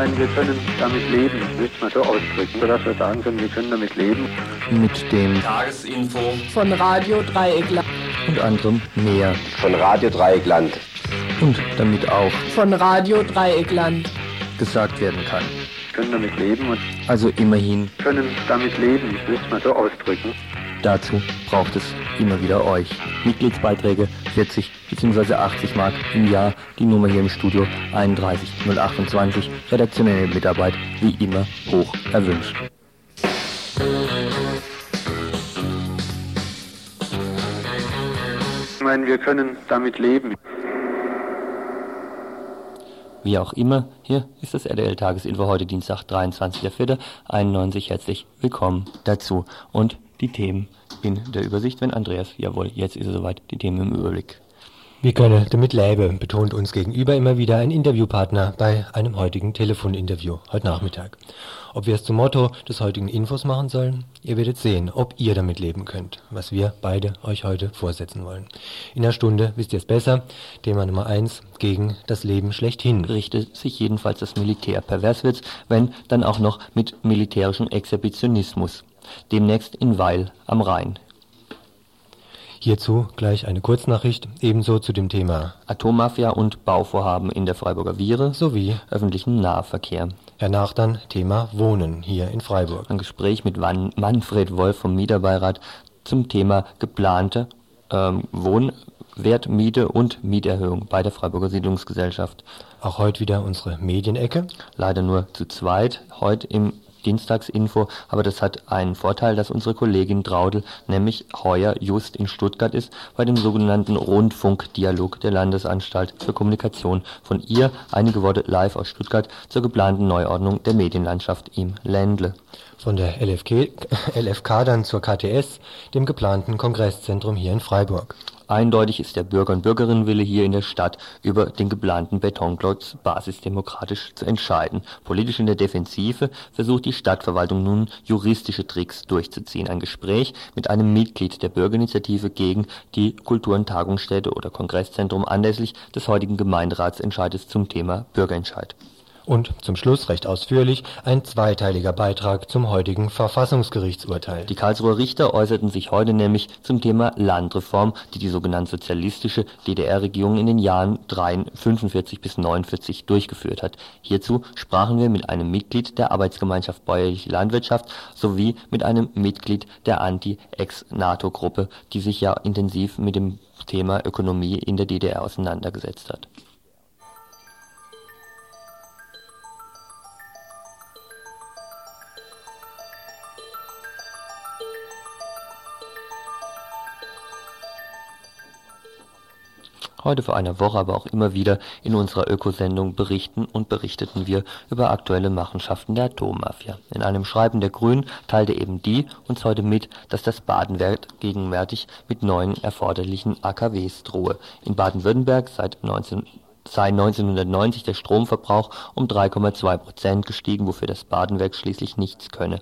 Meine, wir können damit leben, möchte man so ausdrücken, sodass wir sagen können, wir können damit leben. Mit dem Tagesinfo von Radio Dreieckland. Und anderem mehr. Von Radio Dreieckland. Und damit auch von Radio Dreieckland gesagt werden kann. Wir können damit leben und also immerhin können damit leben, möchte man so ausdrücken. Dazu braucht es immer wieder euch. Mitgliedsbeiträge 40 bzw. 80 Mark im Jahr, die Nummer hier im Studio 31028, redaktionelle Mitarbeit wie immer hoch erwünscht. Ich meine, wir können damit leben. Wie auch immer, hier ist das RDL-Tagesinfo heute Dienstag, 23.04.91. Herzlich willkommen dazu. Und die Themen in der Übersicht, wenn Andreas, jawohl, jetzt ist es soweit, die Themen im Überblick. Wir können damit leben, betont uns gegenüber immer wieder ein Interviewpartner bei einem heutigen Telefoninterview heute Nachmittag. Ob wir es zum Motto des heutigen Infos machen sollen? Ihr werdet sehen, ob ihr damit leben könnt, was wir beide euch heute vorsetzen wollen. In einer Stunde wisst ihr es besser. Thema Nummer eins gegen das Leben schlechthin. Richtet sich jedenfalls das Militär pervers wird, wenn dann auch noch mit militärischem Exhibitionismus. Demnächst in Weil am Rhein. Hierzu gleich eine Kurznachricht, ebenso zu dem Thema Atommafia und Bauvorhaben in der Freiburger Viere sowie öffentlichen Nahverkehr. Hernach dann Thema Wohnen hier in Freiburg. Ein Gespräch mit Manfred Wolf vom Mieterbeirat zum Thema geplante ähm, Wohnwertmiete und Mieterhöhung bei der Freiburger Siedlungsgesellschaft. Auch heute wieder unsere Medienecke. Leider nur zu zweit. Heute im Dienstagsinfo, aber das hat einen Vorteil, dass unsere Kollegin Traudel nämlich heuer just in Stuttgart ist, bei dem sogenannten Rundfunkdialog der Landesanstalt für Kommunikation. Von ihr einige Worte live aus Stuttgart zur geplanten Neuordnung der Medienlandschaft im Ländle. Von der LFK, LFK dann zur KTS, dem geplanten Kongresszentrum hier in Freiburg. Eindeutig ist der Bürger- und Bürgerinnenwille hier in der Stadt über den geplanten Betonklotz basisdemokratisch zu entscheiden. Politisch in der Defensive versucht die Stadtverwaltung nun juristische Tricks durchzuziehen. Ein Gespräch mit einem Mitglied der Bürgerinitiative gegen die Kultur- und Tagungsstätte oder Kongresszentrum anlässlich des heutigen Gemeinderatsentscheides zum Thema Bürgerentscheid. Und zum Schluss recht ausführlich ein zweiteiliger Beitrag zum heutigen Verfassungsgerichtsurteil. Die Karlsruher Richter äußerten sich heute nämlich zum Thema Landreform, die die sogenannte sozialistische DDR-Regierung in den Jahren 45 bis 49 durchgeführt hat. Hierzu sprachen wir mit einem Mitglied der Arbeitsgemeinschaft Bäuerliche Landwirtschaft sowie mit einem Mitglied der Anti-Ex-NATO-Gruppe, die sich ja intensiv mit dem Thema Ökonomie in der DDR auseinandergesetzt hat. Heute vor einer Woche, aber auch immer wieder in unserer Ökosendung berichten und berichteten wir über aktuelle Machenschaften der Atommafia. In einem Schreiben der Grünen teilte eben die uns heute mit, dass das Badenwerk gegenwärtig mit neuen erforderlichen AKWs drohe. In Baden-Württemberg seit 19 sei 1990 der Stromverbrauch um 3,2 Prozent gestiegen, wofür das Badenwerk schließlich nichts könne.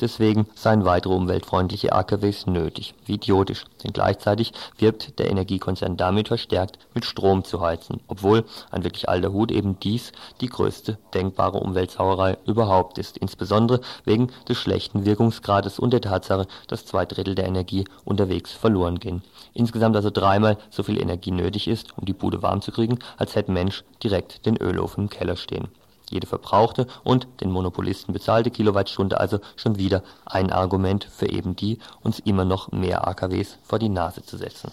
Deswegen seien weitere umweltfreundliche AKWs nötig. Wie idiotisch, denn gleichzeitig wirbt der Energiekonzern damit verstärkt, mit Strom zu heizen, obwohl ein wirklich alter Hut eben dies die größte denkbare Umweltsauerei überhaupt ist, insbesondere wegen des schlechten Wirkungsgrades und der Tatsache, dass zwei Drittel der Energie unterwegs verloren gehen. Insgesamt also dreimal so viel Energie nötig ist, um die Bude warm zu kriegen, als hätte Mensch direkt den Ölofen im Keller stehen. Jede verbrauchte und den Monopolisten bezahlte Kilowattstunde also schon wieder ein Argument für eben die, uns immer noch mehr AKWs vor die Nase zu setzen.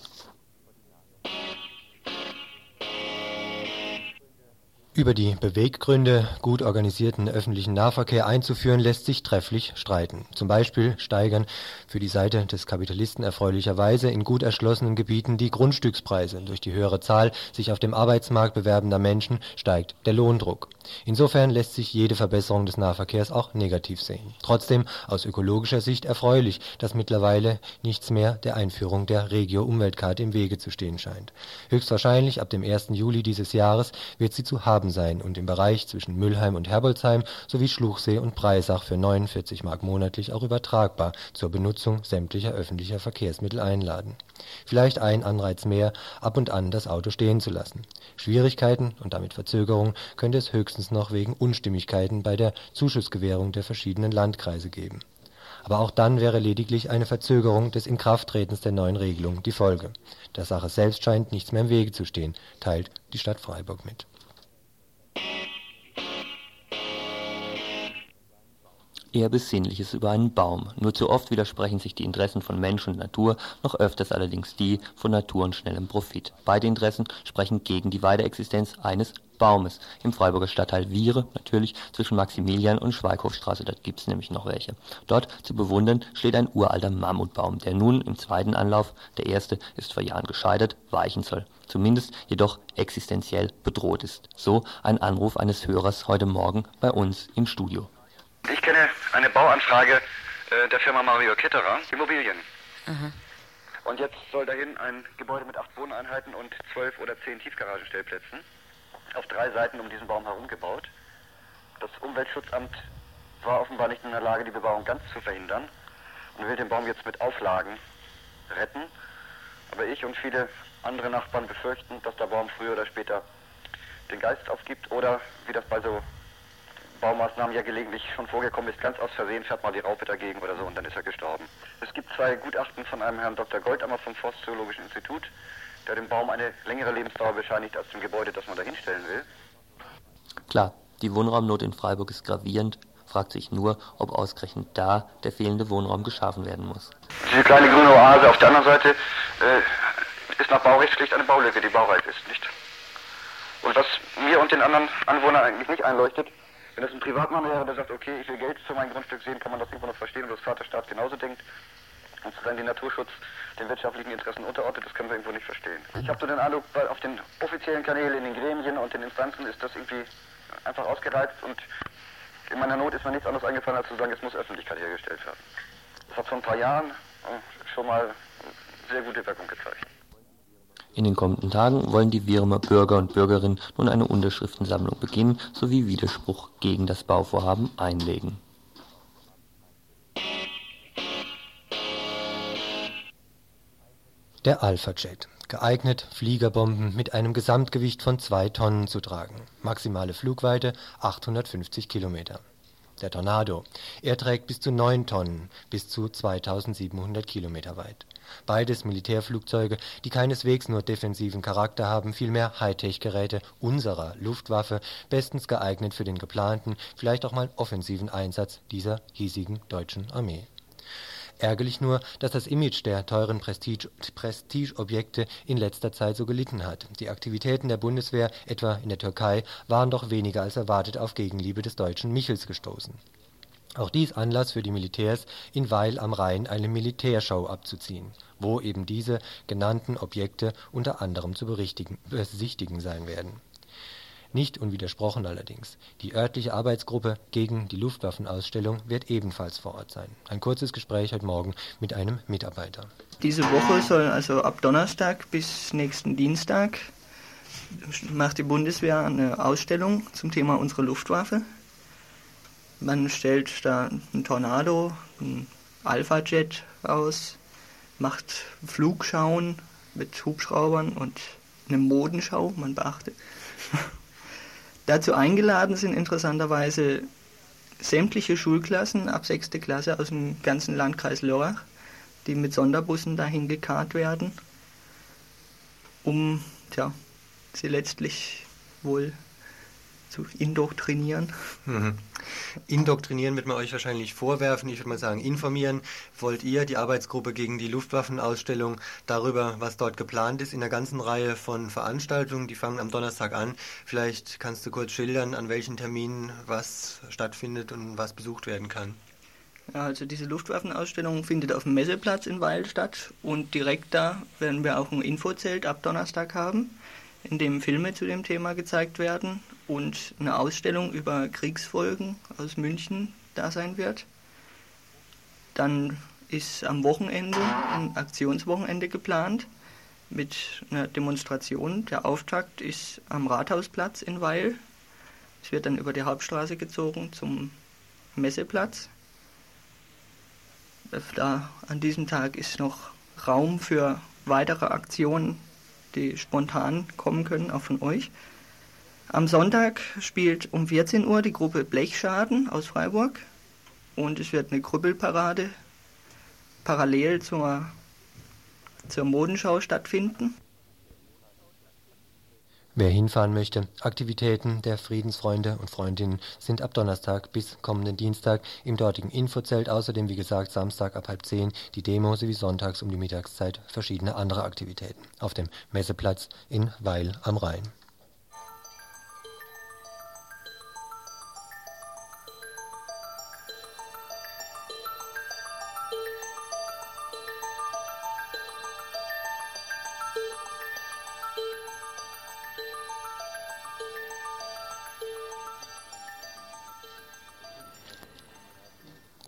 Über die Beweggründe, gut organisierten öffentlichen Nahverkehr einzuführen, lässt sich trefflich streiten. Zum Beispiel steigern für die Seite des Kapitalisten erfreulicherweise in gut erschlossenen Gebieten die Grundstückspreise. Durch die höhere Zahl sich auf dem Arbeitsmarkt bewerbender Menschen steigt der Lohndruck. Insofern lässt sich jede Verbesserung des Nahverkehrs auch negativ sehen. Trotzdem aus ökologischer Sicht erfreulich, dass mittlerweile nichts mehr der Einführung der Regio-Umweltkarte im Wege zu stehen scheint. Höchstwahrscheinlich ab dem 1. Juli dieses Jahres wird sie zu haben sein und im Bereich zwischen Müllheim und Herbolzheim sowie Schluchsee und Breisach für 49 Mark monatlich auch übertragbar zur Benutzung sämtlicher öffentlicher Verkehrsmittel einladen. Vielleicht ein Anreiz mehr, ab und an das Auto stehen zu lassen. Schwierigkeiten und damit Verzögerung könnte es höchstens noch wegen Unstimmigkeiten bei der Zuschussgewährung der verschiedenen Landkreise geben. Aber auch dann wäre lediglich eine Verzögerung des Inkrafttretens der neuen Regelung die Folge. Der Sache selbst scheint nichts mehr im Wege zu stehen, teilt die Stadt Freiburg mit. Eher Besinnliches über einen Baum. Nur zu oft widersprechen sich die Interessen von Mensch und Natur, noch öfters allerdings die von Natur und schnellem Profit. Beide Interessen sprechen gegen die Weiterexistenz eines Baumes im Freiburger Stadtteil Viere, natürlich zwischen Maximilian und Schweighofstraße, dort gibt's nämlich noch welche. Dort zu bewundern steht ein uralter Mammutbaum, der nun im zweiten Anlauf, der erste ist vor Jahren gescheitert, weichen soll. Zumindest jedoch existenziell bedroht ist. So ein Anruf eines Hörers heute Morgen bei uns im Studio. Ich kenne eine Bauanfrage äh, der Firma Mario Ketterer, Immobilien. Aha. Und jetzt soll dahin ein Gebäude mit acht Wohneinheiten und zwölf oder zehn Tiefgaragenstellplätzen auf drei Seiten um diesen Baum herum gebaut. Das Umweltschutzamt war offenbar nicht in der Lage, die Bebauung ganz zu verhindern und will den Baum jetzt mit Auflagen retten. Aber ich und viele andere Nachbarn befürchten, dass der Baum früher oder später den Geist aufgibt oder, wie das bei so Baumaßnahmen ja gelegentlich schon vorgekommen ist, ganz aus Versehen fährt mal die Raupe dagegen oder so und dann ist er gestorben. Es gibt zwei Gutachten von einem Herrn Dr. Goldammer vom Forstzoologischen Institut, der dem Baum eine längere Lebensdauer bescheinigt als dem Gebäude, das man da hinstellen will. Klar, die Wohnraumnot in Freiburg ist gravierend, fragt sich nur, ob ausgerechnet da der fehlende Wohnraum geschaffen werden muss. Diese kleine grüne Oase auf der anderen Seite äh, ist nach Baurecht schlicht eine Baulücke, die baureif ist, nicht? Und was mir und den anderen Anwohnern eigentlich nicht einleuchtet, wenn das ein Privatmann wäre, der sagt, okay, ich will Geld für mein Grundstück sehen, kann man das irgendwo noch verstehen und das Vaterstaat genauso denkt. Und dann den Naturschutz den wirtschaftlichen Interessen unterordnet, das können wir irgendwo nicht verstehen. Ich habe so den Eindruck, auf den offiziellen Kanälen, in den Gremien und den Instanzen ist das irgendwie einfach ausgereizt und in meiner Not ist mir nichts anderes eingefallen, als zu sagen, es muss Öffentlichkeit hergestellt werden. Das hat vor ein paar Jahren schon mal sehr gute Wirkung gezeigt. In den kommenden Tagen wollen die Wirmer Bürger und Bürgerinnen nun eine Unterschriftensammlung beginnen sowie Widerspruch gegen das Bauvorhaben einlegen. Der Alpha-Jet. Geeignet, Fliegerbomben mit einem Gesamtgewicht von zwei Tonnen zu tragen. Maximale Flugweite 850 Kilometer. Der Tornado. Er trägt bis zu 9 Tonnen, bis zu 2700 Kilometer weit. Beides Militärflugzeuge, die keineswegs nur defensiven Charakter haben, vielmehr Hightech-Geräte unserer Luftwaffe, bestens geeignet für den geplanten, vielleicht auch mal offensiven Einsatz dieser hiesigen deutschen Armee. Ärgerlich nur, dass das Image der teuren Prestigeobjekte in letzter Zeit so gelitten hat. Die Aktivitäten der Bundeswehr, etwa in der Türkei, waren doch weniger als erwartet auf Gegenliebe des deutschen Michels gestoßen auch dies Anlass für die Militärs, in Weil am Rhein eine Militärshow abzuziehen, wo eben diese genannten Objekte unter anderem zu besichtigen sein werden. Nicht unwidersprochen allerdings, die örtliche Arbeitsgruppe gegen die Luftwaffenausstellung wird ebenfalls vor Ort sein. Ein kurzes Gespräch heute Morgen mit einem Mitarbeiter. Diese Woche soll also ab Donnerstag bis nächsten Dienstag macht die Bundeswehr eine Ausstellung zum Thema unsere Luftwaffe. Man stellt da einen Tornado, einen Alpha-Jet aus, macht Flugschauen mit Hubschraubern und eine Modenschau, man beachte. Dazu eingeladen sind interessanterweise sämtliche Schulklassen ab 6. Klasse aus dem ganzen Landkreis Lörrach, die mit Sonderbussen dahin gekarrt werden, um tja, sie letztlich wohl zu indoktrinieren. Mhm. Indoktrinieren wird man euch wahrscheinlich vorwerfen. Ich würde mal sagen, informieren wollt ihr die Arbeitsgruppe gegen die Luftwaffenausstellung darüber, was dort geplant ist in der ganzen Reihe von Veranstaltungen. Die fangen am Donnerstag an. Vielleicht kannst du kurz schildern, an welchen Terminen was stattfindet und was besucht werden kann. Also diese Luftwaffenausstellung findet auf dem Messeplatz in Weil statt und direkt da werden wir auch ein Infozelt ab Donnerstag haben, in dem Filme zu dem Thema gezeigt werden und eine Ausstellung über Kriegsfolgen aus München da sein wird. Dann ist am Wochenende ein Aktionswochenende geplant mit einer Demonstration. Der Auftakt ist am Rathausplatz in Weil. Es wird dann über die Hauptstraße gezogen zum Messeplatz. Da an diesem Tag ist noch Raum für weitere Aktionen, die spontan kommen können, auch von euch. Am Sonntag spielt um 14 Uhr die Gruppe Blechschaden aus Freiburg und es wird eine Krüppelparade parallel zur, zur Modenschau stattfinden. Wer hinfahren möchte, Aktivitäten der Friedensfreunde und Freundinnen sind ab Donnerstag bis kommenden Dienstag im dortigen Infozelt, außerdem wie gesagt Samstag ab halb zehn die Demo sowie sonntags um die Mittagszeit verschiedene andere Aktivitäten auf dem Messeplatz in Weil am Rhein.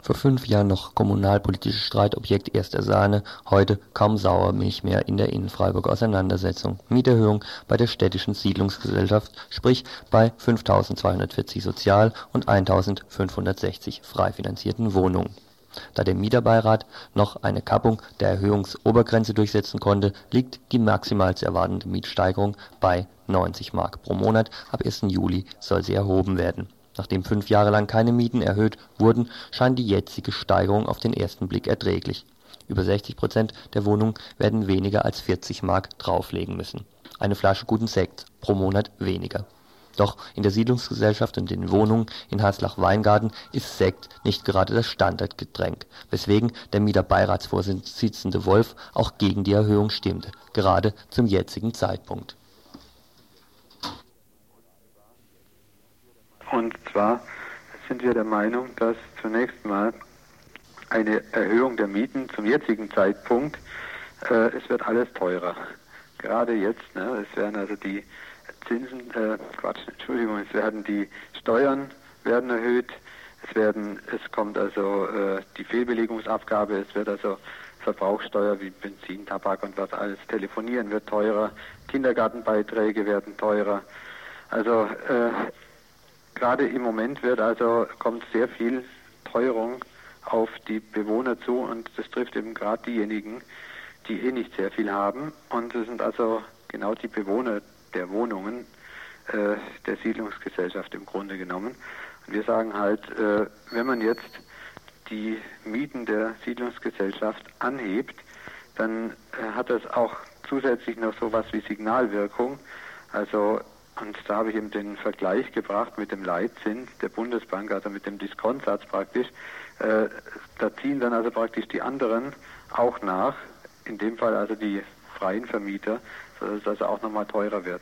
Vor fünf Jahren noch kommunalpolitisches Streitobjekt erster Sahne, heute kaum Sauermilch mehr in der Innenfreiburger Auseinandersetzung. Mieterhöhung bei der städtischen Siedlungsgesellschaft, sprich bei 5.240 sozial und 1.560 frei finanzierten Wohnungen. Da der Mieterbeirat noch eine Kappung der Erhöhungsobergrenze durchsetzen konnte, liegt die maximal zu erwartende Mietsteigerung bei 90 Mark pro Monat. Ab 1. Juli soll sie erhoben werden Nachdem fünf Jahre lang keine Mieten erhöht wurden, scheint die jetzige Steigerung auf den ersten Blick erträglich. Über 60 Prozent der Wohnungen werden weniger als 40 Mark drauflegen müssen. Eine Flasche guten Sekt pro Monat weniger. Doch in der Siedlungsgesellschaft und den Wohnungen in Haslach-Weingarten ist Sekt nicht gerade das Standardgetränk, weswegen der Mieterbeiratsvorsitzende Wolf auch gegen die Erhöhung stimmte, gerade zum jetzigen Zeitpunkt Und zwar sind wir der Meinung, dass zunächst mal eine Erhöhung der Mieten zum jetzigen Zeitpunkt, äh, es wird alles teurer. Gerade jetzt, ne, es werden also die Zinsen, äh, Quatsch, Entschuldigung, es werden die Steuern werden erhöht, es werden, es kommt also äh, die Fehlbelegungsabgabe, es wird also Verbrauchssteuer wie Benzin, Tabak und was alles, Telefonieren wird teurer, Kindergartenbeiträge werden teurer. Also äh, Gerade im Moment wird also kommt sehr viel Teuerung auf die Bewohner zu und das trifft eben gerade diejenigen, die eh nicht sehr viel haben. Und das sind also genau die Bewohner der Wohnungen äh, der Siedlungsgesellschaft im Grunde genommen. Und wir sagen halt, äh, wenn man jetzt die Mieten der Siedlungsgesellschaft anhebt, dann äh, hat das auch zusätzlich noch so was wie Signalwirkung. Also und da habe ich eben den Vergleich gebracht mit dem Leitzins der Bundesbank, also mit dem Diskontsatz praktisch. Äh, da ziehen dann also praktisch die anderen auch nach, in dem Fall also die freien Vermieter, sodass es also auch nochmal teurer wird.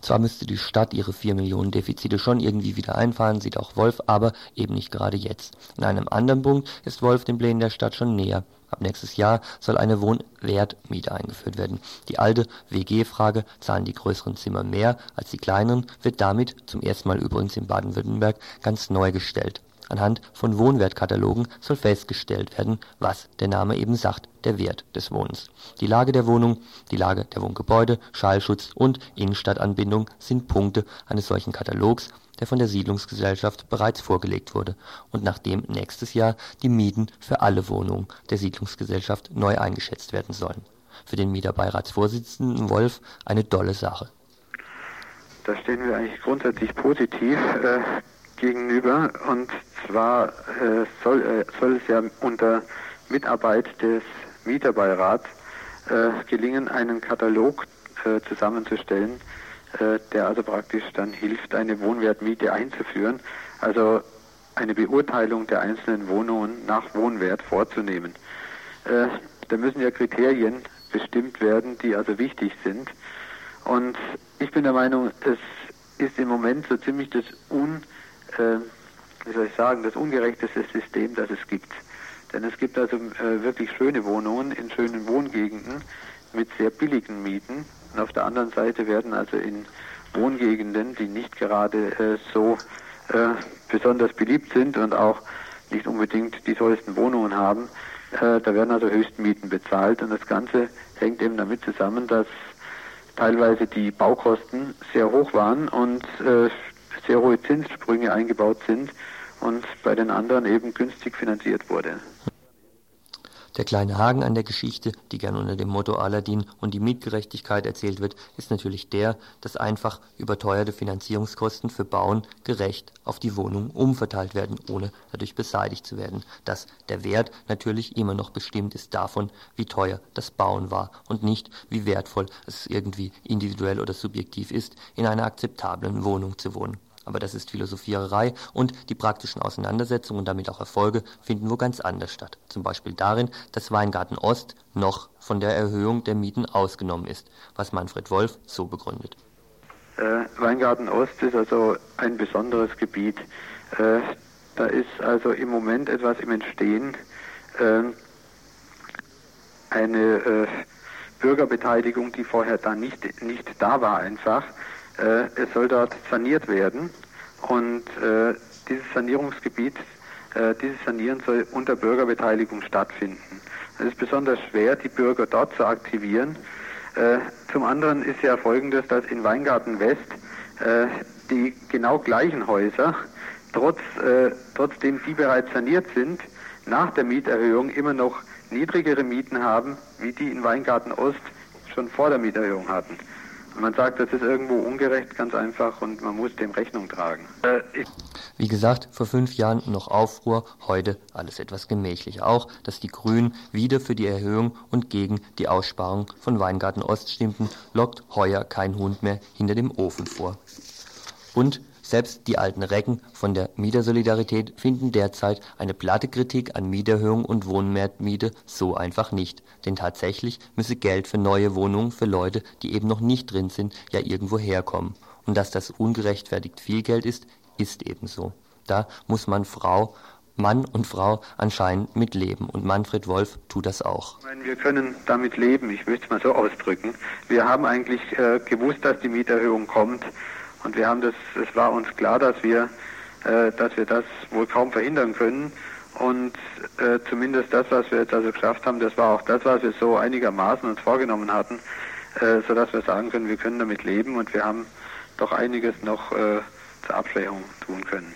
Zwar müsste die Stadt ihre 4 Millionen Defizite schon irgendwie wieder einfahren, sieht auch Wolf, aber eben nicht gerade jetzt. In einem anderen Punkt ist Wolf den Plänen der Stadt schon näher. Ab nächstes Jahr soll eine Wohnwertmiete eingeführt werden. Die alte WG-Frage, zahlen die größeren Zimmer mehr als die kleineren, wird damit, zum ersten Mal übrigens in Baden-Württemberg, ganz neu gestellt. Anhand von Wohnwertkatalogen soll festgestellt werden, was der Name eben sagt, der Wert des Wohnens. Die Lage der Wohnung, die Lage der Wohngebäude, Schallschutz und Innenstadtanbindung sind Punkte eines solchen Katalogs, der von der Siedlungsgesellschaft bereits vorgelegt wurde und nachdem nächstes Jahr die Mieten für alle Wohnungen der Siedlungsgesellschaft neu eingeschätzt werden sollen. Für den Mieterbeiratsvorsitzenden Wolf eine dolle Sache. Da stehen wir eigentlich grundsätzlich positiv äh, gegenüber und zwar äh, soll, äh, soll es ja unter Mitarbeit des Mieterbeirats äh, gelingen, einen Katalog äh, zusammenzustellen, äh, der also praktisch dann hilft, eine Wohnwertmiete einzuführen, also eine Beurteilung der einzelnen Wohnungen nach Wohnwert vorzunehmen. Äh, da müssen ja Kriterien bestimmt werden, die also wichtig sind. Und ich bin der Meinung, es ist im Moment so ziemlich das un, äh, wie soll ich sagen, das ungerechteste System, das es gibt. Denn es gibt also äh, wirklich schöne Wohnungen in schönen Wohngegenden mit sehr billigen Mieten und auf der anderen Seite werden also in Wohngegenden, die nicht gerade äh, so äh, besonders beliebt sind und auch nicht unbedingt die tollsten Wohnungen haben. Äh, da werden also Höchstmieten bezahlt und das Ganze hängt eben damit zusammen, dass teilweise die Baukosten sehr hoch waren und äh, sehr hohe Zinssprünge eingebaut sind und bei den anderen eben günstig finanziert wurde. Der kleine Haken an der Geschichte, die gern unter dem Motto Aladdin und die Mietgerechtigkeit erzählt wird, ist natürlich der, dass einfach überteuerte Finanzierungskosten für Bauen gerecht auf die Wohnung umverteilt werden, ohne dadurch beseitigt zu werden. Dass der Wert natürlich immer noch bestimmt ist davon, wie teuer das Bauen war und nicht, wie wertvoll es irgendwie individuell oder subjektiv ist, in einer akzeptablen Wohnung zu wohnen. Aber das ist Philosophiererei und die praktischen Auseinandersetzungen und damit auch Erfolge finden wo ganz anders statt. Zum Beispiel darin, dass Weingarten Ost noch von der Erhöhung der Mieten ausgenommen ist, was Manfred Wolf so begründet. Äh, Weingarten Ost ist also ein besonderes Gebiet. Äh, da ist also im Moment etwas im Entstehen. Äh, eine äh, Bürgerbeteiligung, die vorher da nicht, nicht da war einfach. Äh, es soll dort saniert werden und äh, dieses Sanierungsgebiet, äh, dieses Sanieren soll unter Bürgerbeteiligung stattfinden. Es ist besonders schwer, die Bürger dort zu aktivieren. Zum anderen ist ja folgendes, dass in Weingarten West die genau gleichen Häuser, trotz, trotzdem die bereits saniert sind, nach der Mieterhöhung immer noch niedrigere Mieten haben, wie die in Weingarten Ost schon vor der Mieterhöhung hatten. Man sagt, das ist irgendwo ungerecht, ganz einfach, und man muss dem Rechnung tragen. Äh, Wie gesagt, vor fünf Jahren noch Aufruhr, heute alles etwas gemächlicher. Auch, dass die Grünen wieder für die Erhöhung und gegen die Aussparung von Weingarten Ost stimmten, lockt heuer kein Hund mehr hinter dem Ofen vor. Und selbst die alten Recken von der Mietersolidarität finden derzeit eine platte Kritik an Mieterhöhung und Wohnmiete so einfach nicht. Denn tatsächlich müsse Geld für neue Wohnungen für Leute, die eben noch nicht drin sind, ja irgendwo herkommen. Und dass das ungerechtfertigt viel Geld ist, ist ebenso. Da muss man Frau Mann und Frau anscheinend mit leben. Und Manfred Wolf tut das auch. Meine, wir können damit leben, ich möchte es mal so ausdrücken. Wir haben eigentlich äh, gewusst, dass die Mieterhöhung kommt. Und wir haben das, es war uns klar, dass wir, äh, dass wir das wohl kaum verhindern können. Und äh, zumindest das, was wir jetzt also geschafft haben, das war auch das, was wir so einigermaßen uns vorgenommen hatten, äh, sodass wir sagen können, wir können damit leben und wir haben doch einiges noch äh, zur Abschwächung tun können.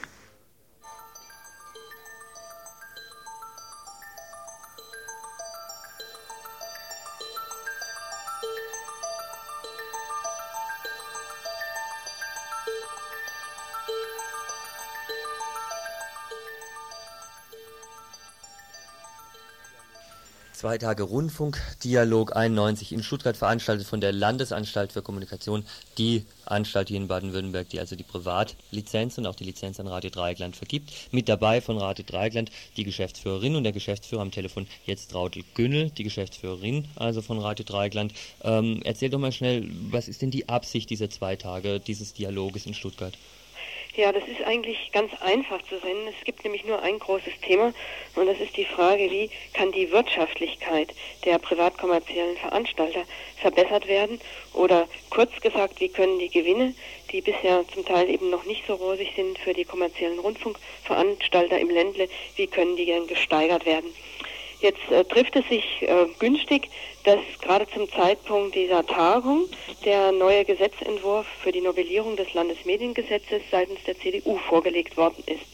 Zwei Tage Rundfunkdialog 91 in Stuttgart veranstaltet von der Landesanstalt für Kommunikation, die Anstalt hier in Baden-Württemberg, die also die Privatlizenz und auch die Lizenz an Radio Dreieckland vergibt. Mit dabei von Radio Dreieckland die Geschäftsführerin und der Geschäftsführer am Telefon jetzt Traudel Günnel, die Geschäftsführerin also von Radio Dreieckland. Ähm, erzähl doch mal schnell, was ist denn die Absicht dieser zwei Tage dieses Dialoges in Stuttgart? Ja, das ist eigentlich ganz einfach zu sehen. Es gibt nämlich nur ein großes Thema und das ist die Frage, wie kann die Wirtschaftlichkeit der privatkommerziellen Veranstalter verbessert werden oder kurz gesagt, wie können die Gewinne, die bisher zum Teil eben noch nicht so rosig sind für die kommerziellen Rundfunkveranstalter im Ländle, wie können die denn gesteigert werden? Jetzt äh, trifft es sich äh, günstig, dass gerade zum Zeitpunkt dieser Tagung der neue Gesetzentwurf für die Novellierung des Landesmediengesetzes seitens der CDU vorgelegt worden ist.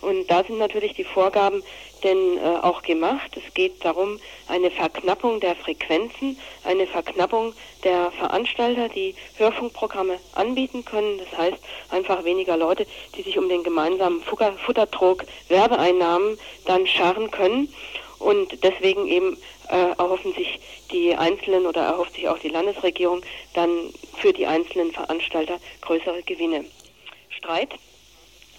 Und da sind natürlich die Vorgaben denn äh, auch gemacht. Es geht darum, eine Verknappung der Frequenzen, eine Verknappung der Veranstalter, die Hörfunkprogramme anbieten können. Das heißt einfach weniger Leute, die sich um den gemeinsamen Futtertrog Werbeeinnahmen dann scharren können. Und deswegen eben äh, erhoffen sich die Einzelnen oder erhofft sich auch die Landesregierung dann für die einzelnen Veranstalter größere Gewinne. Streit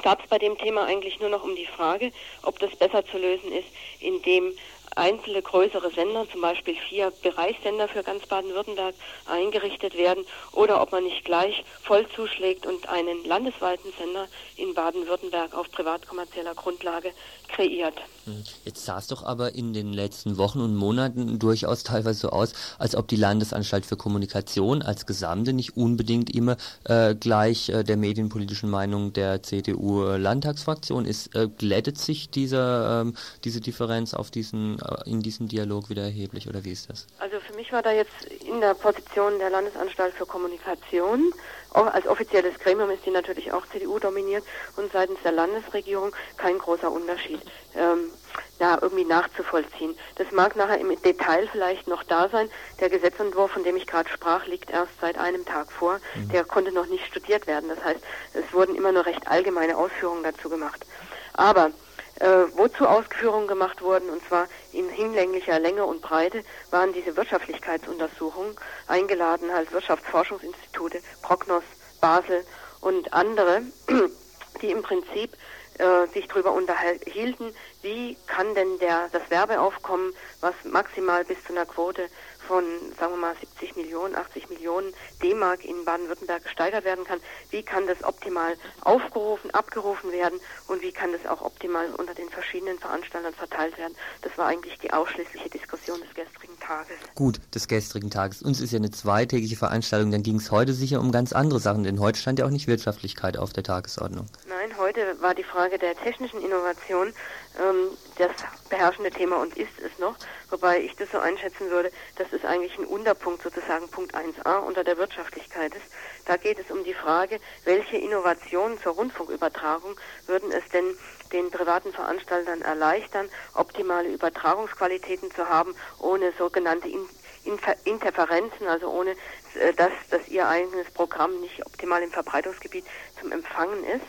gab es bei dem Thema eigentlich nur noch um die Frage, ob das besser zu lösen ist, indem einzelne größere Sender, zum Beispiel vier Bereichssender für ganz Baden-Württemberg eingerichtet werden oder ob man nicht gleich voll zuschlägt und einen landesweiten Sender in Baden-Württemberg auf privatkommerzieller Grundlage kreiert. Hm. Jetzt sah es doch aber in den letzten Wochen und Monaten durchaus teilweise so aus, als ob die Landesanstalt für Kommunikation als Gesamte nicht unbedingt immer äh, gleich äh, der medienpolitischen Meinung der CDU-Landtagsfraktion ist. Äh, glättet sich diese, ähm, diese Differenz auf diesen, äh, in diesem Dialog wieder erheblich oder wie ist das? Also für mich war da jetzt in der Position der Landesanstalt für Kommunikation als offizielles Gremium ist die natürlich auch CDU dominiert und seitens der Landesregierung kein großer Unterschied ähm, ja, irgendwie nachzuvollziehen. Das mag nachher im Detail vielleicht noch da sein. Der Gesetzentwurf, von dem ich gerade sprach, liegt erst seit einem Tag vor. Mhm. Der konnte noch nicht studiert werden. Das heißt, es wurden immer nur recht allgemeine Ausführungen dazu gemacht. Aber äh, wozu Ausführungen gemacht wurden, und zwar in hinlänglicher Länge und Breite, waren diese Wirtschaftlichkeitsuntersuchungen, eingeladen halt Wirtschaftsforschungsinstitute, Prognos, Basel und andere, die im Prinzip äh, sich darüber unterhielten, wie kann denn der, das Werbeaufkommen, was maximal bis zu einer Quote von, sagen wir mal, 70 Millionen, 80 Millionen D-Mark in Baden-Württemberg gesteigert werden kann. Wie kann das optimal aufgerufen, abgerufen werden und wie kann das auch optimal unter den verschiedenen Veranstaltern verteilt werden? Das war eigentlich die ausschließliche Diskussion des gestrigen Tages. Gut, des gestrigen Tages. Uns ist ja eine zweitägige Veranstaltung, dann ging es heute sicher um ganz andere Sachen, denn heute stand ja auch nicht Wirtschaftlichkeit auf der Tagesordnung. Nein, heute war die Frage der technischen Innovation ähm, das beherrschende Thema und ist es noch, wobei ich das so einschätzen würde, dass es eigentlich ein Unterpunkt sozusagen Punkt 1a unter der Wirtschaftlichkeit ist. Da geht es um die Frage, welche Innovationen zur Rundfunkübertragung würden es denn den privaten Veranstaltern erleichtern, optimale Übertragungsqualitäten zu haben, ohne sogenannte In Infer Interferenzen, also ohne äh, dass, dass ihr eigenes Programm nicht optimal im Verbreitungsgebiet zum Empfangen ist.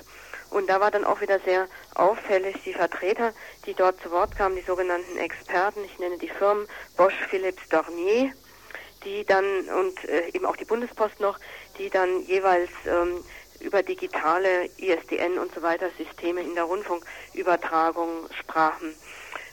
Und da war dann auch wieder sehr auffällig die Vertreter, die dort zu Wort kamen, die sogenannten Experten, ich nenne die Firmen Bosch, Philips, Dornier, die dann und äh, eben auch die Bundespost noch, die dann jeweils ähm, über digitale ISDN und so weiter Systeme in der Rundfunkübertragung sprachen.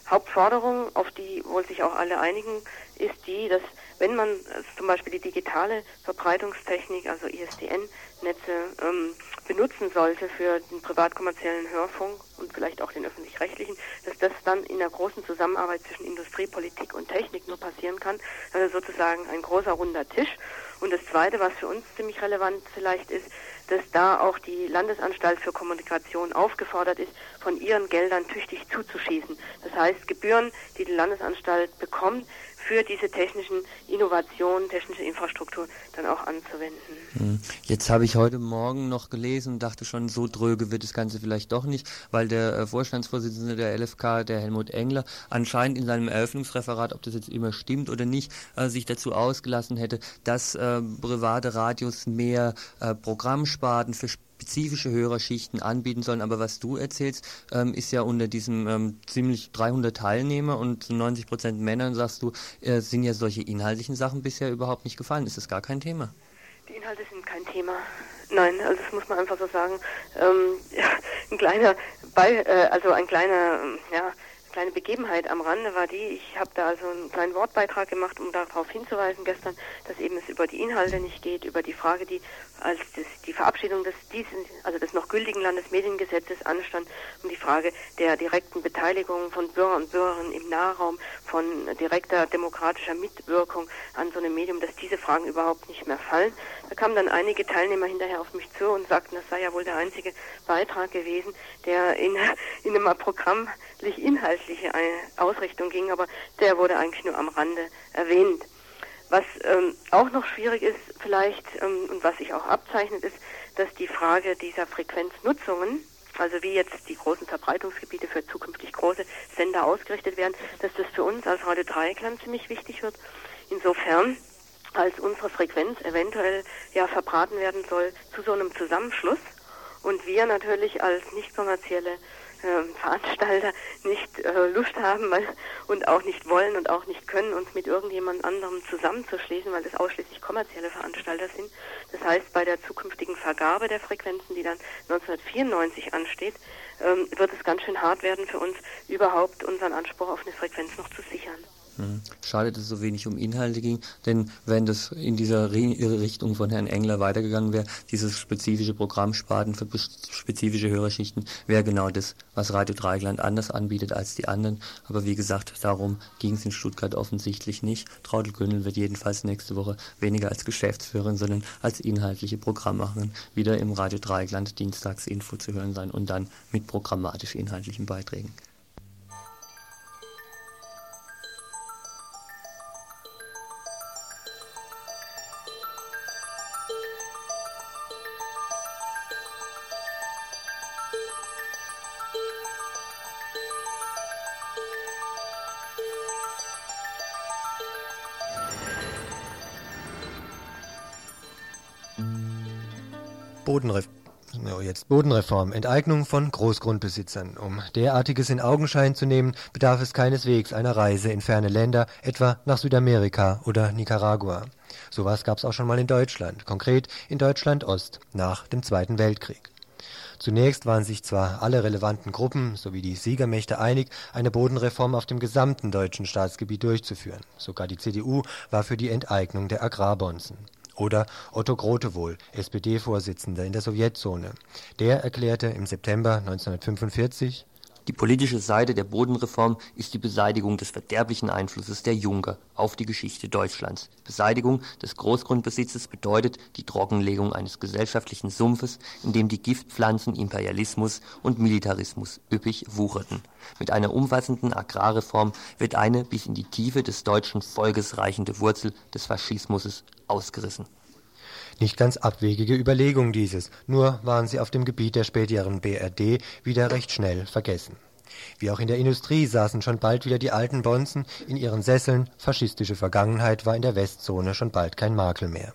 Hauptforderung, auf die wohl sich auch alle einigen, ist die, dass wenn man äh, zum Beispiel die digitale Verbreitungstechnik, also ISDN-Netze, ähm, benutzen sollte für den privatkommerziellen Hörfunk und vielleicht auch den öffentlich-rechtlichen, dass das dann in der großen Zusammenarbeit zwischen Industrie, Politik und Technik nur passieren kann. Also sozusagen ein großer runder Tisch. Und das Zweite, was für uns ziemlich relevant vielleicht ist, dass da auch die Landesanstalt für Kommunikation aufgefordert ist, von ihren Geldern tüchtig zuzuschießen. Das heißt, Gebühren, die die Landesanstalt bekommt, für diese technischen Innovationen, technische Infrastruktur dann auch anzuwenden. Hm. Jetzt habe ich heute Morgen noch gelesen und dachte schon, so dröge wird das Ganze vielleicht doch nicht, weil der äh, Vorstandsvorsitzende der LFK, der Helmut Engler, anscheinend in seinem Eröffnungsreferat, ob das jetzt immer stimmt oder nicht, äh, sich dazu ausgelassen hätte, dass äh, private Radios mehr Programmsparten für spezifische Hörerschichten anbieten sollen. Aber was du erzählst, ähm, ist ja unter diesem ähm, ziemlich 300 Teilnehmer und 90 Prozent Männern, sagst du, äh, sind ja solche inhaltlichen Sachen bisher überhaupt nicht gefallen. Ist das gar kein Thema? Die Inhalte sind kein Thema. Nein, also das muss man einfach so sagen. Ähm, ja, ein kleiner, Be äh, also ein kleiner, ja, kleine Begebenheit am Rande war die, ich habe da also einen kleinen Wortbeitrag gemacht, um darauf hinzuweisen gestern, dass eben es über die Inhalte nicht geht, über die Frage, die als das, die Verabschiedung des diesen, also des noch gültigen Landesmediengesetzes anstand, um die Frage der direkten Beteiligung von Bürgern und Bürgerinnen im Nahraum, von direkter demokratischer Mitwirkung an so einem Medium, dass diese Fragen überhaupt nicht mehr fallen. Da kamen dann einige Teilnehmer hinterher auf mich zu und sagten, das sei ja wohl der einzige Beitrag gewesen, der in, in einem programmlich inhaltliche Ausrichtung ging, aber der wurde eigentlich nur am Rande erwähnt. Was ähm, auch noch schwierig ist vielleicht ähm, und was sich auch abzeichnet, ist, dass die Frage dieser Frequenznutzungen, also wie jetzt die großen Verbreitungsgebiete für zukünftig große Sender ausgerichtet werden, dass das für uns als Radio Dreieckland ziemlich wichtig wird. Insofern, als unsere Frequenz eventuell ja verbraten werden soll zu so einem Zusammenschluss und wir natürlich als nicht kommerzielle Veranstalter nicht äh, Lust haben weil, und auch nicht wollen und auch nicht können, uns mit irgendjemand anderem zusammenzuschließen, weil das ausschließlich kommerzielle Veranstalter sind. Das heißt, bei der zukünftigen Vergabe der Frequenzen, die dann 1994 ansteht, ähm, wird es ganz schön hart werden für uns, überhaupt unseren Anspruch auf eine Frequenz noch zu sichern. Schade, dass es so wenig um Inhalte ging, denn wenn das in dieser Richtung von Herrn Engler weitergegangen wäre, dieses spezifische Programmsparten für spezifische Hörerschichten, wäre genau das, was Radio Dreigland anders anbietet als die anderen. Aber wie gesagt, darum ging es in Stuttgart offensichtlich nicht. Traudel Gönnel wird jedenfalls nächste Woche weniger als Geschäftsführerin, sondern als inhaltliche Programmmacherin wieder im Radio Dreigland Dienstags Info zu hören sein und dann mit programmatisch inhaltlichen Beiträgen. Bodenreform, Enteignung von Großgrundbesitzern. Um derartiges in Augenschein zu nehmen, bedarf es keineswegs einer Reise in ferne Länder, etwa nach Südamerika oder Nicaragua. Sowas gab es auch schon mal in Deutschland, konkret in Deutschland Ost, nach dem Zweiten Weltkrieg. Zunächst waren sich zwar alle relevanten Gruppen sowie die Siegermächte einig, eine Bodenreform auf dem gesamten deutschen Staatsgebiet durchzuführen. Sogar die CDU war für die Enteignung der Agrarbonzen. Oder Otto Grotewohl, SPD-Vorsitzender in der Sowjetzone. Der erklärte im September 1945, die politische Seite der Bodenreform ist die Beseitigung des verderblichen Einflusses der Junker auf die Geschichte Deutschlands. Beseitigung des Großgrundbesitzes bedeutet die Trockenlegung eines gesellschaftlichen Sumpfes, in dem die Giftpflanzen Imperialismus und Militarismus üppig wucherten. Mit einer umfassenden Agrarreform wird eine bis in die Tiefe des deutschen Volkes reichende Wurzel des Faschismus ausgerissen. Nicht ganz abwegige Überlegung dieses, nur waren sie auf dem Gebiet der späteren BRD wieder recht schnell vergessen. Wie auch in der Industrie saßen schon bald wieder die alten Bonzen in ihren Sesseln, faschistische Vergangenheit war in der Westzone schon bald kein Makel mehr.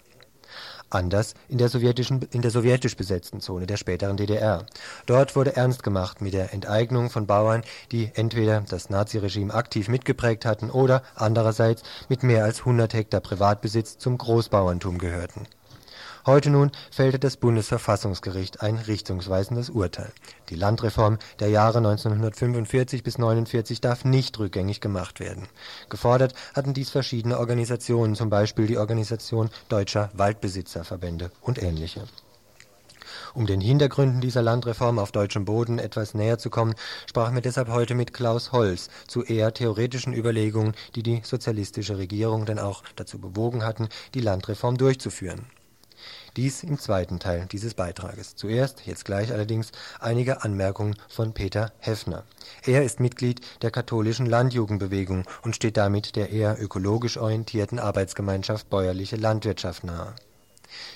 Anders in der, sowjetischen, in der sowjetisch besetzten Zone der späteren DDR. Dort wurde ernst gemacht mit der Enteignung von Bauern, die entweder das Naziregime aktiv mitgeprägt hatten oder andererseits mit mehr als 100 Hektar Privatbesitz zum Großbauerntum gehörten. Heute nun fällte das Bundesverfassungsgericht ein richtungsweisendes Urteil. Die Landreform der Jahre 1945 bis 49 darf nicht rückgängig gemacht werden. Gefordert hatten dies verschiedene Organisationen, zum Beispiel die Organisation Deutscher Waldbesitzerverbände und ähnliche. Um den Hintergründen dieser Landreform auf deutschem Boden etwas näher zu kommen, sprachen wir deshalb heute mit Klaus Holz zu eher theoretischen Überlegungen, die die sozialistische Regierung denn auch dazu bewogen hatten, die Landreform durchzuführen. Dies im zweiten Teil dieses Beitrages. Zuerst, jetzt gleich allerdings, einige Anmerkungen von Peter Heffner. Er ist Mitglied der katholischen Landjugendbewegung und steht damit der eher ökologisch orientierten Arbeitsgemeinschaft Bäuerliche Landwirtschaft nahe.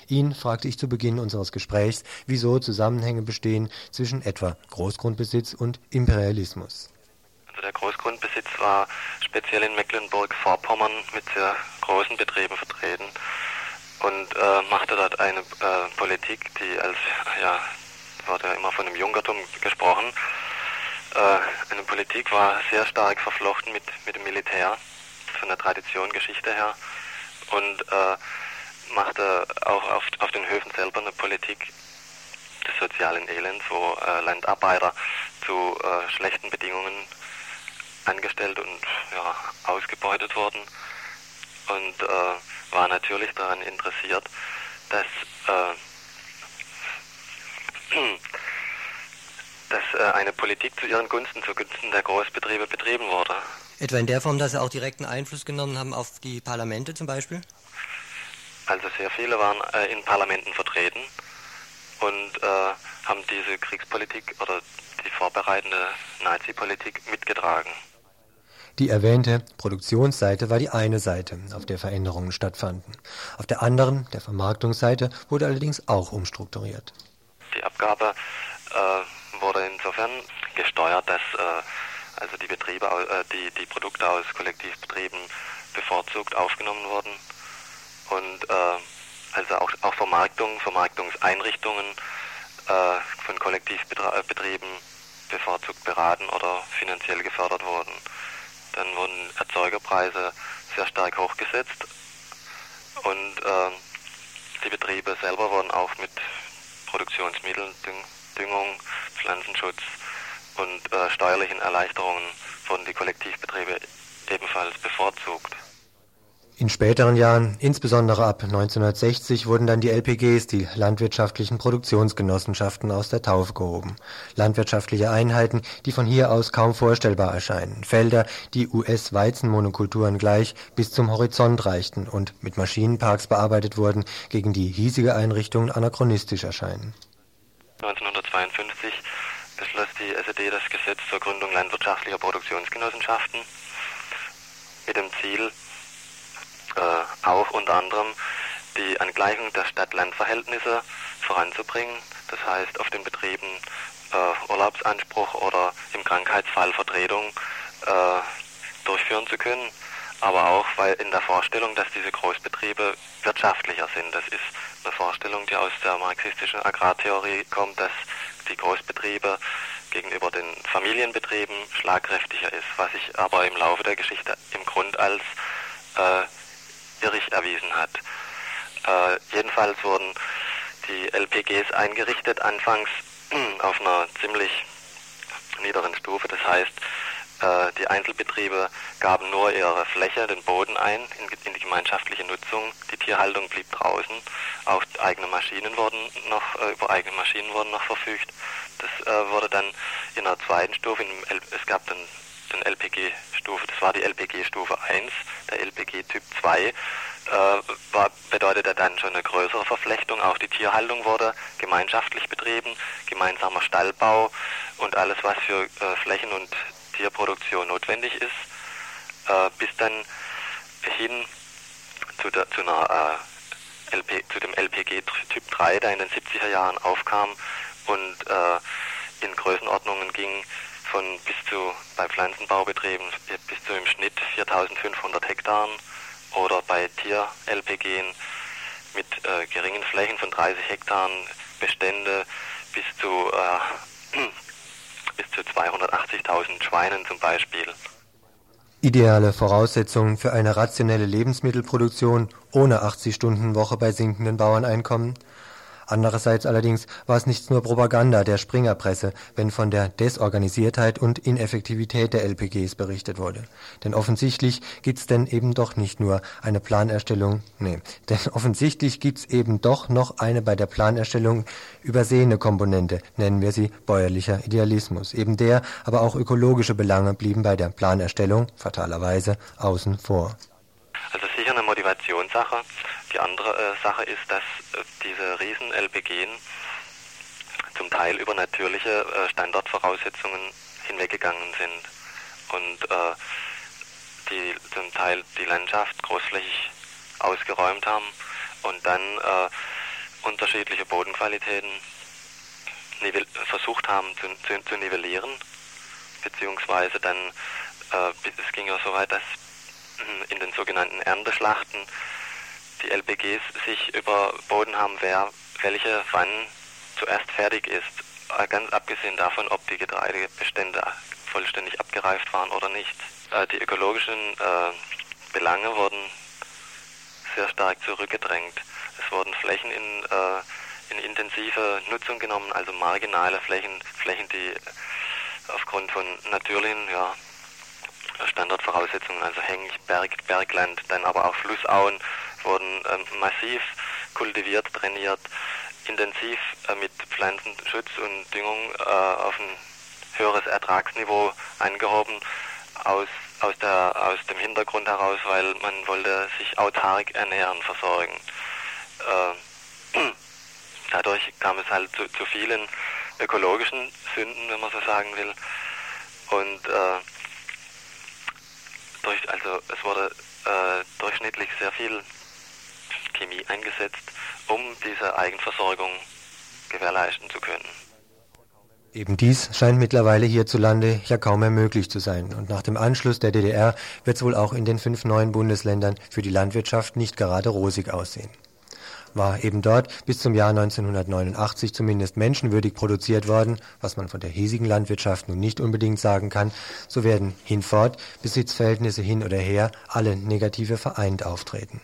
Ihn fragte ich zu Beginn unseres Gesprächs, wieso Zusammenhänge bestehen zwischen etwa Großgrundbesitz und Imperialismus. Also der Großgrundbesitz war speziell in Mecklenburg-Vorpommern mit sehr großen Betrieben vertreten und äh, machte dort eine äh, Politik, die als, ja, wurde ja immer von dem Junkertum gesprochen, äh, eine Politik war sehr stark verflochten mit, mit dem Militär, von der Tradition, Geschichte her. Und äh, machte auch auf, auf den Höfen selber eine Politik des sozialen Elends, wo äh, Landarbeiter zu äh, schlechten Bedingungen angestellt und ja, ausgebeutet wurden. Und äh, war natürlich daran interessiert, dass, äh, dass äh, eine Politik zu ihren Gunsten, zugunsten der Großbetriebe betrieben wurde. Etwa in der Form, dass sie auch direkten Einfluss genommen haben auf die Parlamente zum Beispiel? Also sehr viele waren äh, in Parlamenten vertreten und äh, haben diese Kriegspolitik oder die vorbereitende Nazi-Politik mitgetragen. Die erwähnte Produktionsseite war die eine Seite, auf der Veränderungen stattfanden. Auf der anderen, der Vermarktungsseite, wurde allerdings auch umstrukturiert. Die Abgabe äh, wurde insofern gesteuert, dass äh, also die Betriebe, äh, die, die Produkte aus Kollektivbetrieben bevorzugt aufgenommen wurden und äh, also auch, auch Vermarktung, Vermarktungseinrichtungen äh, von Kollektivbetrieben bevorzugt beraten oder finanziell gefördert wurden. Dann wurden Erzeugerpreise sehr stark hochgesetzt und äh, die Betriebe selber wurden auch mit Produktionsmitteln, Düngung, Pflanzenschutz und äh, steuerlichen Erleichterungen wurden die Kollektivbetriebe ebenfalls bevorzugt. In späteren Jahren, insbesondere ab 1960, wurden dann die LPGs, die landwirtschaftlichen Produktionsgenossenschaften, aus der Taufe gehoben. Landwirtschaftliche Einheiten, die von hier aus kaum vorstellbar erscheinen. Felder, die US-Weizenmonokulturen gleich bis zum Horizont reichten und mit Maschinenparks bearbeitet wurden, gegen die hiesige Einrichtungen anachronistisch erscheinen. 1952 beschloss die SED das Gesetz zur Gründung landwirtschaftlicher Produktionsgenossenschaften mit dem Ziel, äh, auch unter anderem die Angleichung der Stadt-Land-Verhältnisse voranzubringen. Das heißt, auf den Betrieben äh, Urlaubsanspruch oder im Krankheitsfall Vertretung äh, durchführen zu können. Aber auch weil in der Vorstellung, dass diese Großbetriebe wirtschaftlicher sind. Das ist eine Vorstellung, die aus der marxistischen Agrartheorie kommt, dass die Großbetriebe gegenüber den Familienbetrieben schlagkräftiger ist, was sich aber im Laufe der Geschichte im Grund als äh, irrig erwiesen hat. Äh, jedenfalls wurden die LPGs eingerichtet, anfangs auf einer ziemlich niederen Stufe. Das heißt, äh, die Einzelbetriebe gaben nur ihre Fläche, den Boden ein in, in, die gemeinschaftliche Nutzung. Die Tierhaltung blieb draußen. Auch eigene Maschinen wurden noch, äh, über eigene Maschinen wurden noch verfügt. Das äh, wurde dann in einer zweiten Stufe, es gab dann den LPG-Stufe, das war die LPG-Stufe 1, der LPG-Typ 2, äh, war, bedeutete dann schon eine größere Verflechtung. Auch die Tierhaltung wurde gemeinschaftlich betrieben, gemeinsamer Stallbau und alles, was für äh, Flächen- und Tierproduktion notwendig ist, äh, bis dann hin zu, der, zu, einer, äh, LP, zu dem LPG Typ 3, der in den 70er Jahren aufkam und äh, in Größenordnungen ging, von bis zu bei Pflanzenbaubetrieben bis zu im Schnitt 4500 Hektaren oder bei Tier-LPG mit äh, geringen Flächen von 30 Hektaren Bestände bis zu, äh, bis zu 280.000 Schweinen zum Beispiel. Ideale Voraussetzungen für eine rationelle Lebensmittelproduktion ohne 80-Stunden-Woche bei sinkenden Bauerneinkommen Andererseits allerdings war es nicht nur Propaganda der Springerpresse, wenn von der Desorganisiertheit und Ineffektivität der LPGs berichtet wurde. Denn offensichtlich gibt's denn eben doch nicht nur eine Planerstellung, nee, denn offensichtlich gibt's eben doch noch eine bei der Planerstellung übersehene Komponente, nennen wir sie bäuerlicher Idealismus. Eben der, aber auch ökologische Belange blieben bei der Planerstellung fatalerweise außen vor. Also sicher eine Motivationssache. Die andere äh, Sache ist, dass äh, diese riesen LPG zum Teil über natürliche äh, Standardvoraussetzungen hinweggegangen sind und äh, die zum Teil die Landschaft großflächig ausgeräumt haben und dann äh, unterschiedliche Bodenqualitäten versucht haben zu, zu, zu, nivellieren, beziehungsweise dann, äh, es ging ja so weit, dass in den sogenannten Ernteschlachten die LPGs sich überboten haben, wer welche wann zuerst fertig ist. Äh, ganz abgesehen davon, ob die Getreidebestände vollständig abgereift waren oder nicht. Äh, die ökologischen äh, Belange wurden sehr stark zurückgedrängt. Es wurden Flächen in, in intensive Nutzung genommen, also marginale Flächen, Flächen, die aufgrund von natürlichen ja, Standardvoraussetzungen, also hängig, Berg, Bergland, dann aber auch Flussauen, wurden ähm, massiv kultiviert, trainiert, intensiv äh, mit Pflanzenschutz und Düngung äh, auf ein höheres Ertragsniveau angehoben, aus, aus, der, aus dem Hintergrund heraus, weil man wollte sich autark ernähren, versorgen. Äh, dadurch kam es halt zu, zu, vielen ökologischen Sünden, wenn man so sagen will. Und äh, durch, also es wurde äh, durchschnittlich sehr viel Chemie eingesetzt, um diese Eigenversorgung gewährleisten zu können. Eben dies scheint mittlerweile hierzulande ja kaum mehr möglich zu sein. Und nach dem Anschluss der DDR wird es wohl auch in den fünf neuen Bundesländern für die Landwirtschaft nicht gerade rosig aussehen. War eben dort bis zum Jahr 1989 zumindest menschenwürdig produziert worden, was man von der hiesigen Landwirtschaft nun nicht unbedingt sagen kann, so werden hinfort Besitzverhältnisse hin oder her alle negative vereint auftreten.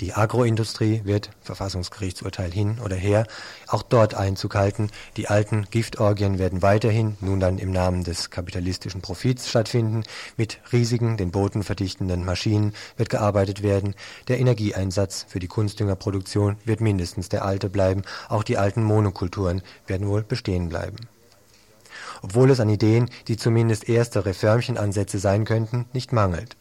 Die Agroindustrie wird, Verfassungsgerichtsurteil hin oder her, auch dort Einzug halten. Die alten Giftorgien werden weiterhin, nun dann im Namen des kapitalistischen Profits stattfinden. Mit riesigen, den Boden verdichtenden Maschinen wird gearbeitet werden. Der Energieeinsatz für die Kunstdüngerproduktion wird mindestens der alte bleiben. Auch die alten Monokulturen werden wohl bestehen bleiben. Obwohl es an Ideen, die zumindest erste Reformchenansätze sein könnten, nicht mangelt.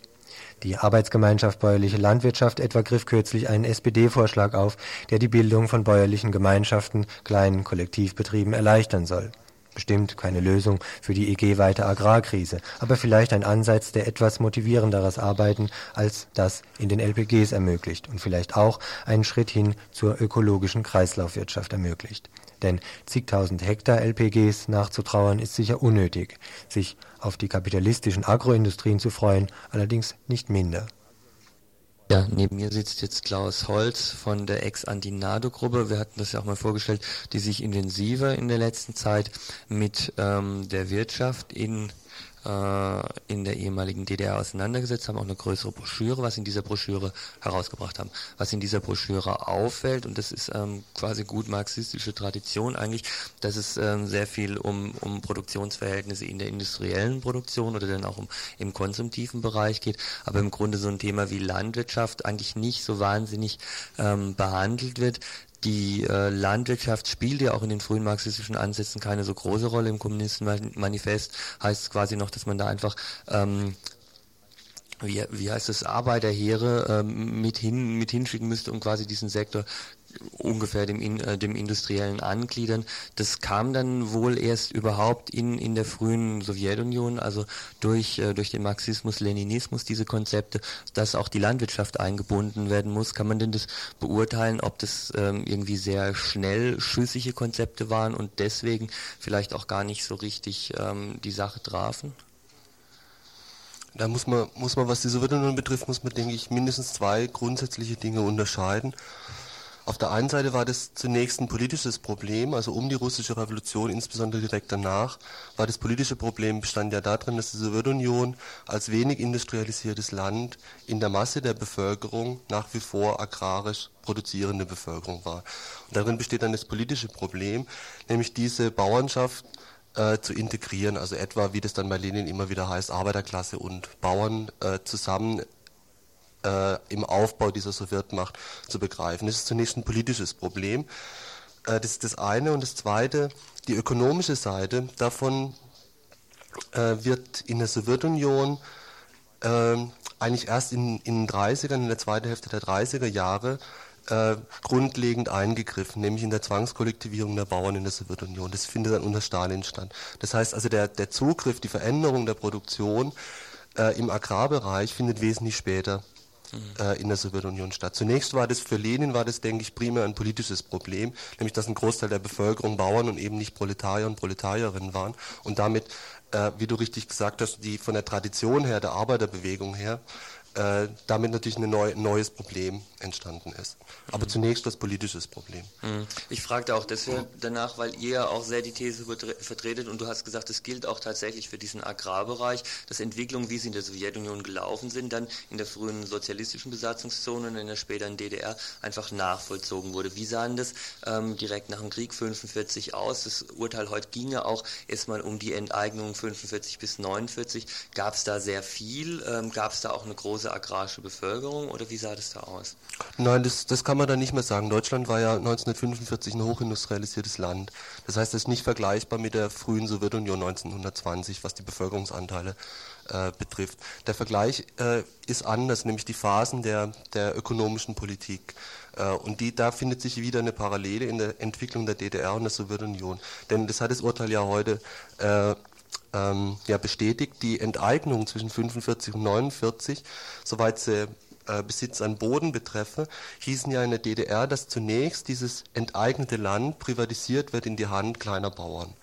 Die Arbeitsgemeinschaft Bäuerliche Landwirtschaft etwa griff kürzlich einen SPD-Vorschlag auf, der die Bildung von bäuerlichen Gemeinschaften, kleinen Kollektivbetrieben erleichtern soll. Bestimmt keine Lösung für die EG-weite Agrarkrise, aber vielleicht ein Ansatz, der etwas motivierenderes Arbeiten als das in den LPGs ermöglicht und vielleicht auch einen Schritt hin zur ökologischen Kreislaufwirtschaft ermöglicht. Denn zigtausend Hektar LPGs nachzutrauern ist sicher unnötig, sich auf die kapitalistischen Agroindustrien zu freuen, allerdings nicht minder. Ja, neben mir sitzt jetzt Klaus Holz von der Ex-Antinado-Gruppe. Wir hatten das ja auch mal vorgestellt, die sich intensiver in der letzten Zeit mit ähm, der Wirtschaft in in der ehemaligen DDR auseinandergesetzt haben, auch eine größere Broschüre, was in dieser Broschüre herausgebracht haben. Was in dieser Broschüre auffällt, und das ist ähm, quasi gut marxistische Tradition eigentlich, dass es ähm, sehr viel um, um Produktionsverhältnisse in der industriellen Produktion oder dann auch um, im konsumtiven Bereich geht, aber im Grunde so ein Thema wie Landwirtschaft eigentlich nicht so wahnsinnig ähm, behandelt wird. Die äh, Landwirtschaft spielt ja auch in den frühen marxistischen Ansätzen keine so große Rolle. Im Kommunistenmanifest heißt es quasi noch, dass man da einfach ähm, wie, wie heißt es, Arbeiterheere ähm, mit, hin, mit hinschicken müsste, um quasi diesen Sektor ungefähr dem, äh, dem industriellen Angliedern. Das kam dann wohl erst überhaupt in, in der frühen Sowjetunion, also durch, äh, durch den Marxismus, Leninismus, diese Konzepte, dass auch die Landwirtschaft eingebunden werden muss. Kann man denn das beurteilen, ob das ähm, irgendwie sehr schnell schüssige Konzepte waren und deswegen vielleicht auch gar nicht so richtig ähm, die Sache trafen? Da muss man, muss man, was die Sowjetunion betrifft, muss man, denke ich, mindestens zwei grundsätzliche Dinge unterscheiden. Auf der einen Seite war das zunächst ein politisches Problem, also um die russische Revolution, insbesondere direkt danach, war das politische Problem bestand ja darin, dass die Sowjetunion als wenig industrialisiertes Land in der Masse der Bevölkerung nach wie vor agrarisch produzierende Bevölkerung war. Und darin besteht dann das politische Problem, nämlich diese Bauernschaft äh, zu integrieren, also etwa, wie das dann bei Lenin immer wieder heißt, Arbeiterklasse und Bauern äh, zusammen äh, im Aufbau dieser Sowjetmacht zu begreifen. Das ist zunächst ein politisches Problem. Äh, das ist das eine. Und das zweite, die ökonomische Seite davon äh, wird in der Sowjetunion ähm, eigentlich erst in, in den 30ern, in der zweiten Hälfte der 30er Jahre, äh, grundlegend eingegriffen, nämlich in der Zwangskollektivierung der Bauern in der Sowjetunion. Das findet dann unter Stalin statt. Das heißt also, der, der Zugriff, die Veränderung der Produktion äh, im Agrarbereich findet wesentlich später äh, in der Sowjetunion statt. Zunächst war das für Lenin, war das, denke ich, primär ein politisches Problem, nämlich dass ein Großteil der Bevölkerung Bauern und eben nicht Proletarier und Proletarierinnen waren und damit, äh, wie du richtig gesagt hast, die von der Tradition her, der Arbeiterbewegung her, äh, damit natürlich ein neu, neues Problem entstanden ist. Aber mhm. zunächst das politisches Problem. Mhm. Ich fragte auch deshalb danach, weil ihr auch sehr die These vertretet und du hast gesagt, es gilt auch tatsächlich für diesen Agrarbereich, dass Entwicklungen, wie sie in der Sowjetunion gelaufen sind, dann in der frühen sozialistischen Besatzungszone und in der späteren DDR einfach nachvollzogen wurde. Wie sahen das ähm, direkt nach dem Krieg 45 aus? Das Urteil heute ging ja auch erstmal um die Enteignung 45 bis 49. Gab es da sehr viel? Ähm, Gab es da auch eine große agrarische Bevölkerung oder wie sah das da aus? Nein, das, das kann man da nicht mehr sagen. Deutschland war ja 1945 ein hochindustrialisiertes Land. Das heißt, es ist nicht vergleichbar mit der frühen Sowjetunion 1920, was die Bevölkerungsanteile äh, betrifft. Der Vergleich äh, ist anders, nämlich die Phasen der, der ökonomischen Politik. Äh, und die, da findet sich wieder eine Parallele in der Entwicklung der DDR und der Sowjetunion. Denn das hat das Urteil ja heute äh, ähm, ja bestätigt, die Enteignung zwischen 45 und 49, soweit sie äh, Besitz an Boden betreffe, hießen ja in der DDR, dass zunächst dieses enteignete Land privatisiert wird in die Hand kleiner Bauern.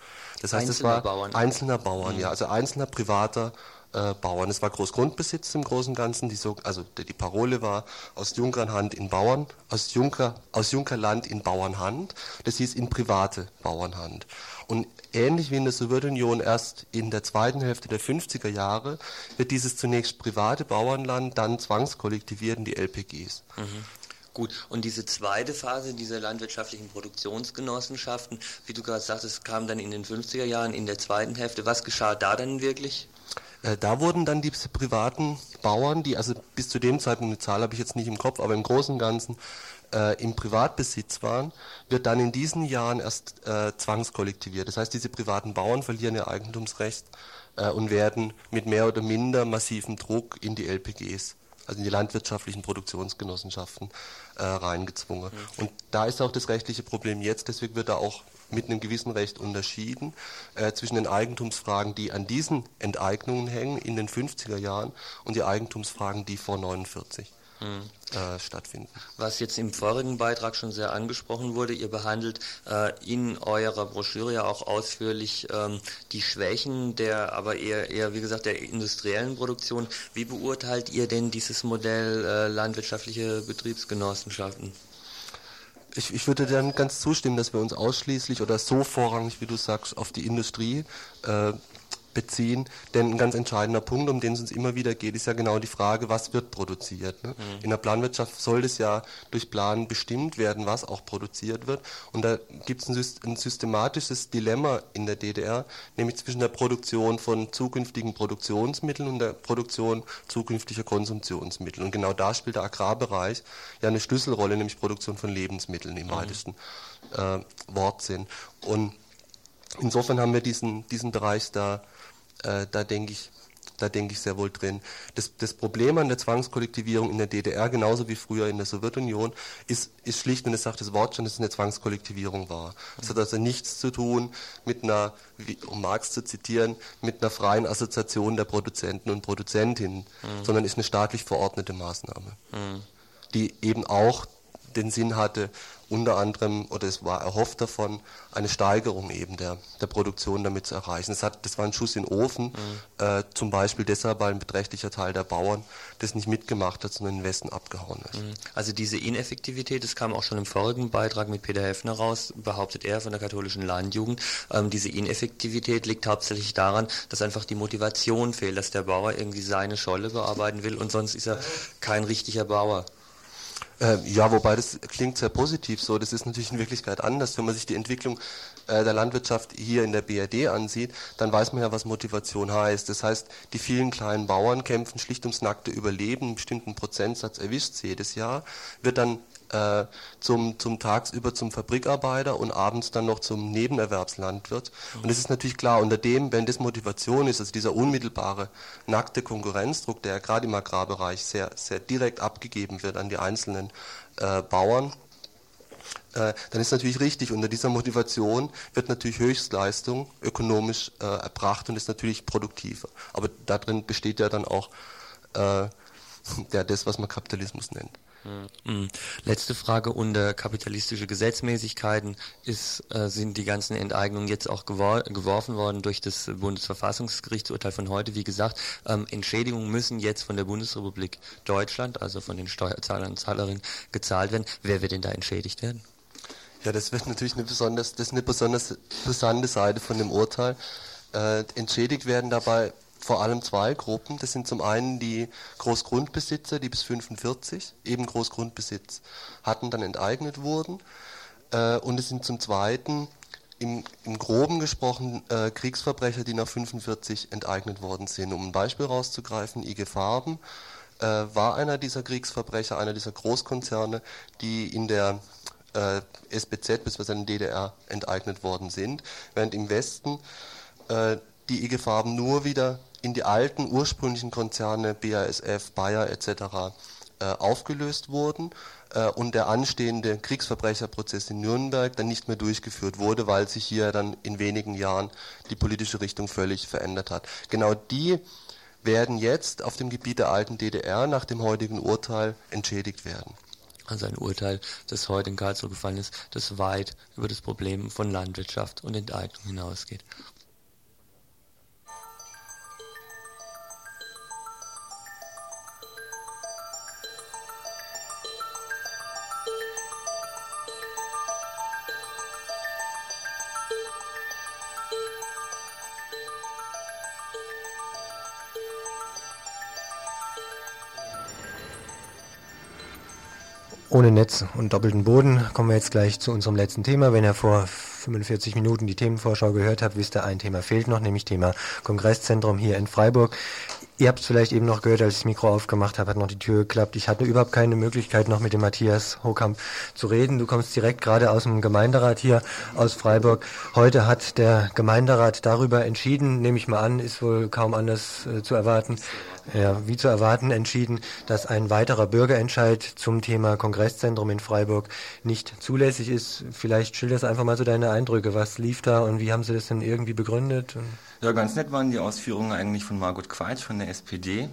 Das heißt, es war Bauern. einzelner Bauern, mhm. ja, also einzelner privater äh, Bauern. Es war Großgrundbesitz im Großen und Ganzen. Die, so, also die, die Parole war aus Junkernhand in Bauern, aus, Junker, aus Junkerland in Bauernhand. Das hieß in private Bauernhand. Und ähnlich wie in der Sowjetunion erst in der zweiten Hälfte der 50er Jahre wird dieses zunächst private Bauernland dann zwangskollektiviert in die LPGs. Mhm. Gut, und diese zweite Phase dieser landwirtschaftlichen Produktionsgenossenschaften, wie du gerade sagtest, kam dann in den 50er Jahren in der zweiten Hälfte. Was geschah da dann wirklich? Äh, da wurden dann diese privaten Bauern, die also bis zu dem Zeitpunkt, eine Zahl habe ich jetzt nicht im Kopf, aber im Großen und Ganzen äh, im Privatbesitz waren, wird dann in diesen Jahren erst äh, zwangskollektiviert. Das heißt, diese privaten Bauern verlieren ihr Eigentumsrecht äh, und werden mit mehr oder minder massivem Druck in die LPGs also in die landwirtschaftlichen Produktionsgenossenschaften äh, reingezwungen. Mhm. Und da ist auch das rechtliche Problem jetzt, deswegen wird da auch mit einem gewissen Recht unterschieden äh, zwischen den Eigentumsfragen, die an diesen Enteignungen hängen in den 50er Jahren und die Eigentumsfragen, die vor 49 mhm. äh, stattfinden. Was jetzt im vorigen Beitrag schon sehr angesprochen wurde, ihr behandelt äh, in eurer Broschüre ja auch ausführlich ähm, die Schwächen der, aber eher, eher, wie gesagt, der industriellen Produktion. Wie beurteilt ihr denn dieses Modell äh, landwirtschaftliche Betriebsgenossenschaften? Ich, ich, würde dann ganz zustimmen, dass wir uns ausschließlich oder so vorrangig, wie du sagst, auf die Industrie äh, beziehen. Denn ein ganz entscheidender Punkt, um den es uns immer wieder geht, ist ja genau die Frage, was wird produziert. Ne? Mhm. In der Planwirtschaft soll das ja durch Plan bestimmt werden, was auch produziert wird. Und da gibt es ein, ein, systematisches Dilemma in der DDR, nämlich zwischen der Produktion von zukünftigen Produktionsmitteln und der Produktion zukünftiger Konsumtionsmittel. Und genau da spielt der Agrarbereich ja eine Schlüsselrolle, nämlich Produktion von Lebensmitteln im mhm. weitesten äh, Wortsinn. Und insofern haben wir diesen, diesen Bereich da äh, da denke ich, da denke ich sehr wohl drin. Das, das, Problem an der Zwangskollektivierung in der DDR, genauso wie früher in der Sowjetunion, ist, ist schlicht, und das sagt das Wort schon, dass es eine Zwangskollektivierung war. Es hat also nichts zu tun mit einer, um Marx zu zitieren, mit einer freien Assoziation der Produzenten und Produzentinnen, mhm. sondern ist eine staatlich verordnete Maßnahme, mhm. die eben auch den Sinn hatte, unter anderem, oder es war erhofft davon, eine Steigerung eben der, der Produktion damit zu erreichen. Das, hat, das war ein Schuss in den Ofen, mhm. äh, zum Beispiel deshalb, weil ein beträchtlicher Teil der Bauern das nicht mitgemacht hat, sondern in den Westen abgehauen ist. Mhm. Also diese Ineffektivität, das kam auch schon im vorigen Beitrag mit Peter Heffner raus, behauptet er von der katholischen Landjugend. Ähm, diese Ineffektivität liegt hauptsächlich daran, dass einfach die Motivation fehlt, dass der Bauer irgendwie seine Scholle bearbeiten will und sonst ist er kein richtiger Bauer. Äh, ja, wobei das klingt sehr positiv so. Das ist natürlich in Wirklichkeit anders. Wenn man sich die Entwicklung äh, der Landwirtschaft hier in der BRD ansieht, dann weiß man ja, was Motivation heißt. Das heißt, die vielen kleinen Bauern kämpfen schlicht ums nackte Überleben. Einen bestimmten Prozentsatz erwischt jedes Jahr. Wird dann äh, zum, zum tagsüber zum Fabrikarbeiter und abends dann noch zum Nebenerwerbslandwirt. Und es ist natürlich klar, unter dem, wenn das Motivation ist, also dieser unmittelbare nackte Konkurrenzdruck, der ja gerade im Agrarbereich sehr, sehr direkt abgegeben wird an die einzelnen äh, Bauern, äh, dann ist natürlich richtig, unter dieser Motivation wird natürlich Höchstleistung ökonomisch äh, erbracht und ist natürlich produktiver. Aber darin besteht ja dann auch äh, ja, das, was man Kapitalismus nennt. Mhm. Letzte Frage unter kapitalistische Gesetzmäßigkeiten ist, äh, sind die ganzen Enteignungen jetzt auch gewor geworfen worden durch das Bundesverfassungsgerichtsurteil von heute. Wie gesagt, ähm, Entschädigungen müssen jetzt von der Bundesrepublik Deutschland, also von den Steuerzahlern und Zahlerinnen, gezahlt werden. Wer wird denn da entschädigt werden? Ja, das wird natürlich eine besonders, das ist eine besonders brisante Seite von dem Urteil. Äh, entschädigt werden dabei vor allem zwei Gruppen. Das sind zum einen die Großgrundbesitzer, die bis 45 eben Großgrundbesitz hatten, dann enteignet wurden. Äh, und es sind zum zweiten im, im Groben gesprochen äh, Kriegsverbrecher, die nach 45 enteignet worden sind. Um ein Beispiel rauszugreifen, IG Farben äh, war einer dieser Kriegsverbrecher, einer dieser Großkonzerne, die in der äh, SBZ bzw. in der DDR enteignet worden sind, während im Westen äh, die IG Farben nur wieder in die alten ursprünglichen Konzerne BASF, Bayer etc. Äh, aufgelöst wurden äh, und der anstehende Kriegsverbrecherprozess in Nürnberg dann nicht mehr durchgeführt wurde, weil sich hier dann in wenigen Jahren die politische Richtung völlig verändert hat. Genau die werden jetzt auf dem Gebiet der alten DDR nach dem heutigen Urteil entschädigt werden. Also ein Urteil, das heute in Karlsruhe gefallen ist, das weit über das Problem von Landwirtschaft und Enteignung hinausgeht. Ohne Netz und doppelten Boden kommen wir jetzt gleich zu unserem letzten Thema. Wenn ihr vor 45 Minuten die Themenvorschau gehört habt, wisst ihr, ein Thema fehlt noch, nämlich Thema Kongresszentrum hier in Freiburg. Ihr habt es vielleicht eben noch gehört, als ich das Mikro aufgemacht habe, hat noch die Tür geklappt. Ich hatte überhaupt keine Möglichkeit, noch mit dem Matthias Hochkamp zu reden. Du kommst direkt gerade aus dem Gemeinderat hier aus Freiburg. Heute hat der Gemeinderat darüber entschieden, nehme ich mal an, ist wohl kaum anders äh, zu erwarten, ja, wie zu erwarten, entschieden, dass ein weiterer Bürgerentscheid zum Thema Kongresszentrum in Freiburg nicht zulässig ist. Vielleicht schilderst einfach mal so deine Eindrücke. Was lief da und wie haben sie das denn irgendwie begründet? Ja, ganz nett waren die Ausführungen eigentlich von Margot Quaitsch von der SPD,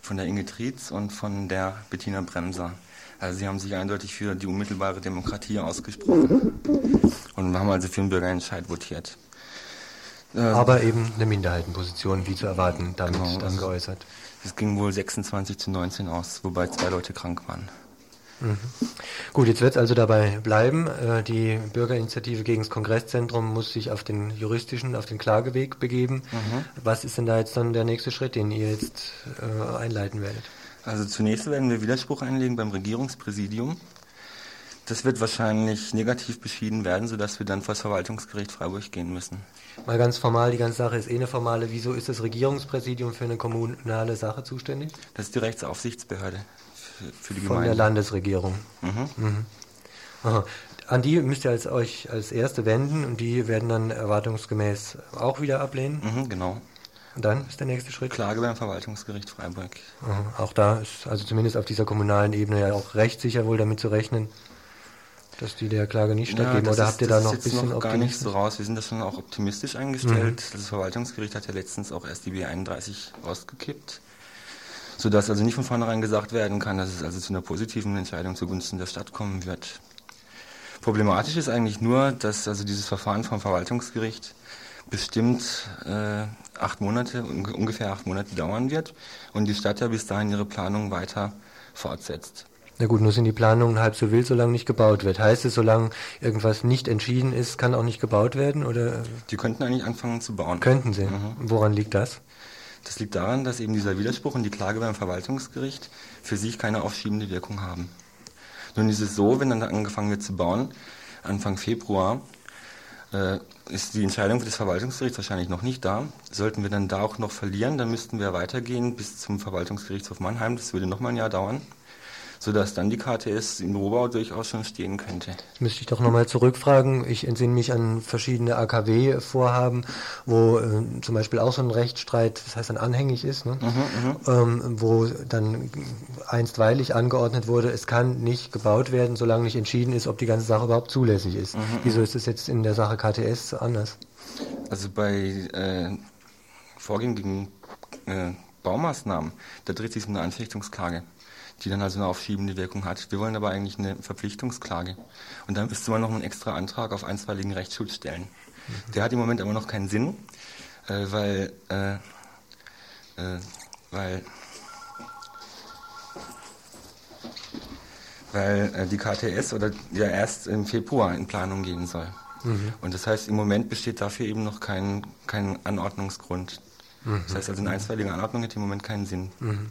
von der Inge Trietz und von der Bettina Bremser. Also sie haben sich eindeutig für die unmittelbare Demokratie ausgesprochen und haben also für den Bürgerentscheid votiert. Aber eben eine Minderheitenposition, wie zu erwarten, damit genau, dann geäußert. Es ging wohl 26 zu 19 aus, wobei zwei Leute krank waren. Mhm. Gut, jetzt wird es also dabei bleiben. Äh, die Bürgerinitiative gegen das Kongresszentrum muss sich auf den juristischen, auf den Klageweg begeben. Mhm. Was ist denn da jetzt dann der nächste Schritt, den ihr jetzt äh, einleiten werdet? Also zunächst werden wir Widerspruch einlegen beim Regierungspräsidium. Das wird wahrscheinlich negativ beschieden werden, sodass wir dann vor das Verwaltungsgericht Freiburg gehen müssen. Mal ganz formal, die ganze Sache ist eh eine formale. Wieso ist das Regierungspräsidium für eine kommunale Sache zuständig? Das ist die Rechtsaufsichtsbehörde für die Von Gemeinde. der Landesregierung. Mhm. Mhm. An die müsst ihr als, euch als Erste wenden und die werden dann erwartungsgemäß auch wieder ablehnen? Mhm, genau. Und dann ist der nächste Schritt? Klage beim Verwaltungsgericht Freiburg. Auch da ist also zumindest auf dieser kommunalen Ebene ja auch rechtssicher wohl damit zu rechnen, dass die der Klage nicht stattgeben. Ja, Oder habt ihr da noch ein bisschen noch gar nicht so raus. Wir sind da schon auch optimistisch eingestellt. Mhm. Das Verwaltungsgericht hat ja letztens auch erst die B31 rausgekippt sodass also nicht von vornherein gesagt werden kann, dass es also zu einer positiven Entscheidung zugunsten der Stadt kommen wird. Problematisch ist eigentlich nur, dass also dieses Verfahren vom Verwaltungsgericht bestimmt äh, acht Monate, ungefähr acht Monate dauern wird und die Stadt ja bis dahin ihre Planung weiter fortsetzt. Na gut, nur sind die Planungen halb so wild, solange nicht gebaut wird. Heißt es, solange irgendwas nicht entschieden ist, kann auch nicht gebaut werden? Oder? Die könnten eigentlich anfangen zu bauen. Könnten sie. Mhm. Woran liegt das? Das liegt daran, dass eben dieser Widerspruch und die Klage beim Verwaltungsgericht für sich keine aufschiebende Wirkung haben. Nun ist es so, wenn dann angefangen wird zu bauen, Anfang Februar, äh, ist die Entscheidung des Verwaltungsgerichts wahrscheinlich noch nicht da. Sollten wir dann da auch noch verlieren, dann müssten wir weitergehen bis zum Verwaltungsgerichtshof Mannheim. Das würde nochmal ein Jahr dauern sodass dann die KTS im Rohbau durchaus schon stehen könnte. Müsste ich doch nochmal zurückfragen. Ich entsinne mich an verschiedene AKW-Vorhaben, wo äh, zum Beispiel auch so ein Rechtsstreit, das heißt dann anhängig ist, ne? Mhm, mhm, ähm, wo dann einstweilig angeordnet wurde, es kann nicht gebaut werden, solange nicht entschieden ist, ob die ganze Sache überhaupt zulässig ist. Mhm, mhm. Wieso ist es jetzt in der Sache KTS anders? Also bei äh, Vorgehen gegen äh, Baumaßnahmen, da dreht sich um eine Anfechtungsklage die dann also eine aufschiebende Wirkung hat. Wir wollen aber eigentlich eine Verpflichtungsklage. Und dann müsste man noch einen extra Antrag auf einstweiligen Rechtsschutz stellen. Mhm. Der hat im Moment aber noch keinen Sinn, äh, weil, äh, äh, weil, weil äh, die KTS oder ja erst im Februar in Planung gehen soll. Mhm. Und das heißt, im Moment besteht dafür eben noch kein, kein Anordnungsgrund. Mhm. Das heißt also, eine einstweilige Anordnung hätte im Moment keinen Sinn. Mhm.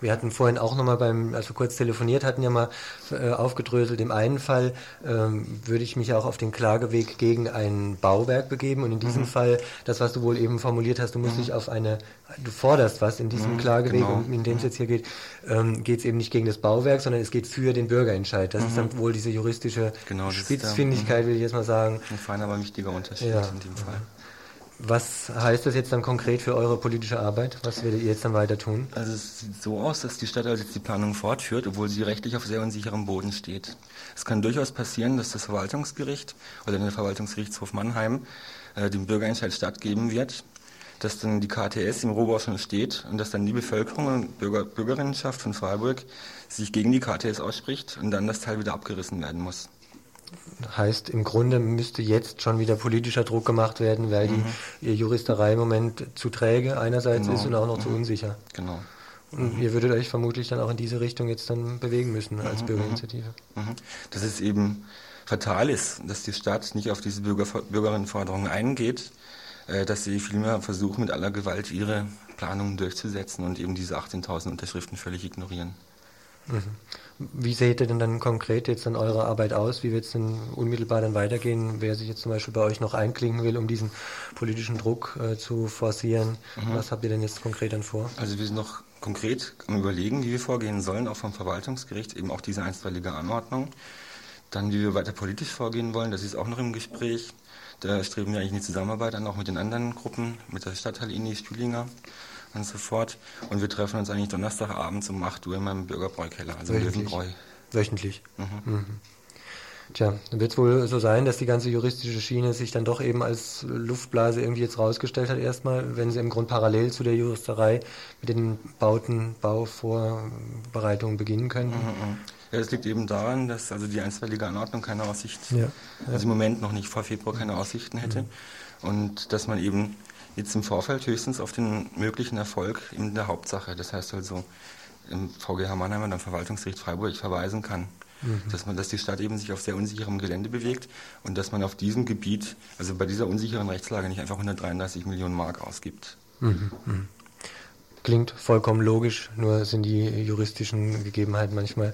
Wir hatten vorhin auch nochmal beim, als wir kurz telefoniert hatten, ja mal äh, aufgedröselt. Im einen Fall ähm, würde ich mich auch auf den Klageweg gegen ein Bauwerk begeben und in diesem mhm. Fall, das was du wohl eben formuliert hast, du musst mhm. dich auf eine, du forderst was in diesem mhm, Klageweg, genau. in dem es jetzt hier geht, ähm, geht es eben nicht gegen das Bauwerk, sondern es geht für den Bürgerentscheid. Das ist dann mhm. wohl diese juristische genau, Spitzfindigkeit, mhm. will ich jetzt mal sagen. Ein feiner, aber wichtiger Unterschied ja. in dem Fall. Was heißt das jetzt dann konkret für eure politische Arbeit? Was werdet ihr jetzt dann weiter tun? Also es sieht so aus, dass die Stadt also jetzt die Planung fortführt, obwohl sie rechtlich auf sehr unsicherem Boden steht. Es kann durchaus passieren, dass das Verwaltungsgericht oder der Verwaltungsgerichtshof Mannheim äh, dem Bürgerentscheid stattgeben wird, dass dann die KTS im Rohbau schon steht und dass dann die Bevölkerung und Bürger, Bürgerinnenschaft von Freiburg sich gegen die KTS ausspricht und dann das Teil wieder abgerissen werden muss. Heißt, im Grunde müsste jetzt schon wieder politischer Druck gemacht werden, weil mhm. die Juristerei im Moment zu träge einerseits genau. ist und auch noch mhm. zu unsicher. Genau. Und mhm. ihr würdet euch vermutlich dann auch in diese Richtung jetzt dann bewegen müssen als mhm. Bürgerinitiative. Mhm. mhm. Dass es eben fatal ist, dass die Stadt nicht auf diese Bürger, Bürgerinnenforderungen eingeht, äh, dass sie vielmehr versuchen, mit aller Gewalt ihre Planungen durchzusetzen und eben diese 18.000 Unterschriften völlig ignorieren. Wie seht ihr denn dann konkret jetzt dann eure Arbeit aus? Wie wird es denn unmittelbar dann weitergehen? Wer sich jetzt zum Beispiel bei euch noch einklinken will, um diesen politischen Druck äh, zu forcieren, mhm. was habt ihr denn jetzt konkret dann vor? Also wir sind noch konkret am Überlegen, wie wir vorgehen sollen, auch vom Verwaltungsgericht, eben auch diese einstweilige Anordnung. Dann, wie wir weiter politisch vorgehen wollen, das ist auch noch im Gespräch. Da streben wir eigentlich in die Zusammenarbeit an, auch mit den anderen Gruppen, mit der Stadtteil Ini Stühlinger und so fort. Und wir treffen uns eigentlich Donnerstagabends um 8 Uhr in meinem Bürgerbräukeller, also Wöchentlich. Löwenbräu. Wöchentlich. Mhm. Mhm. Tja, dann wird es wohl so sein, dass die ganze juristische Schiene sich dann doch eben als Luftblase irgendwie jetzt rausgestellt hat erstmal, wenn sie im Grunde parallel zu der Juristerei mit den Bauten, Bauvorbereitungen beginnen können. Mhm, mhm. ja, das liegt eben daran, dass also die einstweilige Anordnung keine Aussicht, ja, ja. also im Moment noch nicht vor Februar keine Aussichten hätte. Mhm. Und dass man eben jetzt im Vorfeld höchstens auf den möglichen Erfolg in der Hauptsache, das heißt also im VGH Mannheim und am Verwaltungsgericht Freiburg verweisen kann. Mhm. Dass man, dass die Stadt eben sich auf sehr unsicherem Gelände bewegt und dass man auf diesem Gebiet, also bei dieser unsicheren Rechtslage nicht einfach 133 Millionen Mark ausgibt. Mhm. Mhm. Klingt vollkommen logisch, nur sind die juristischen Gegebenheiten manchmal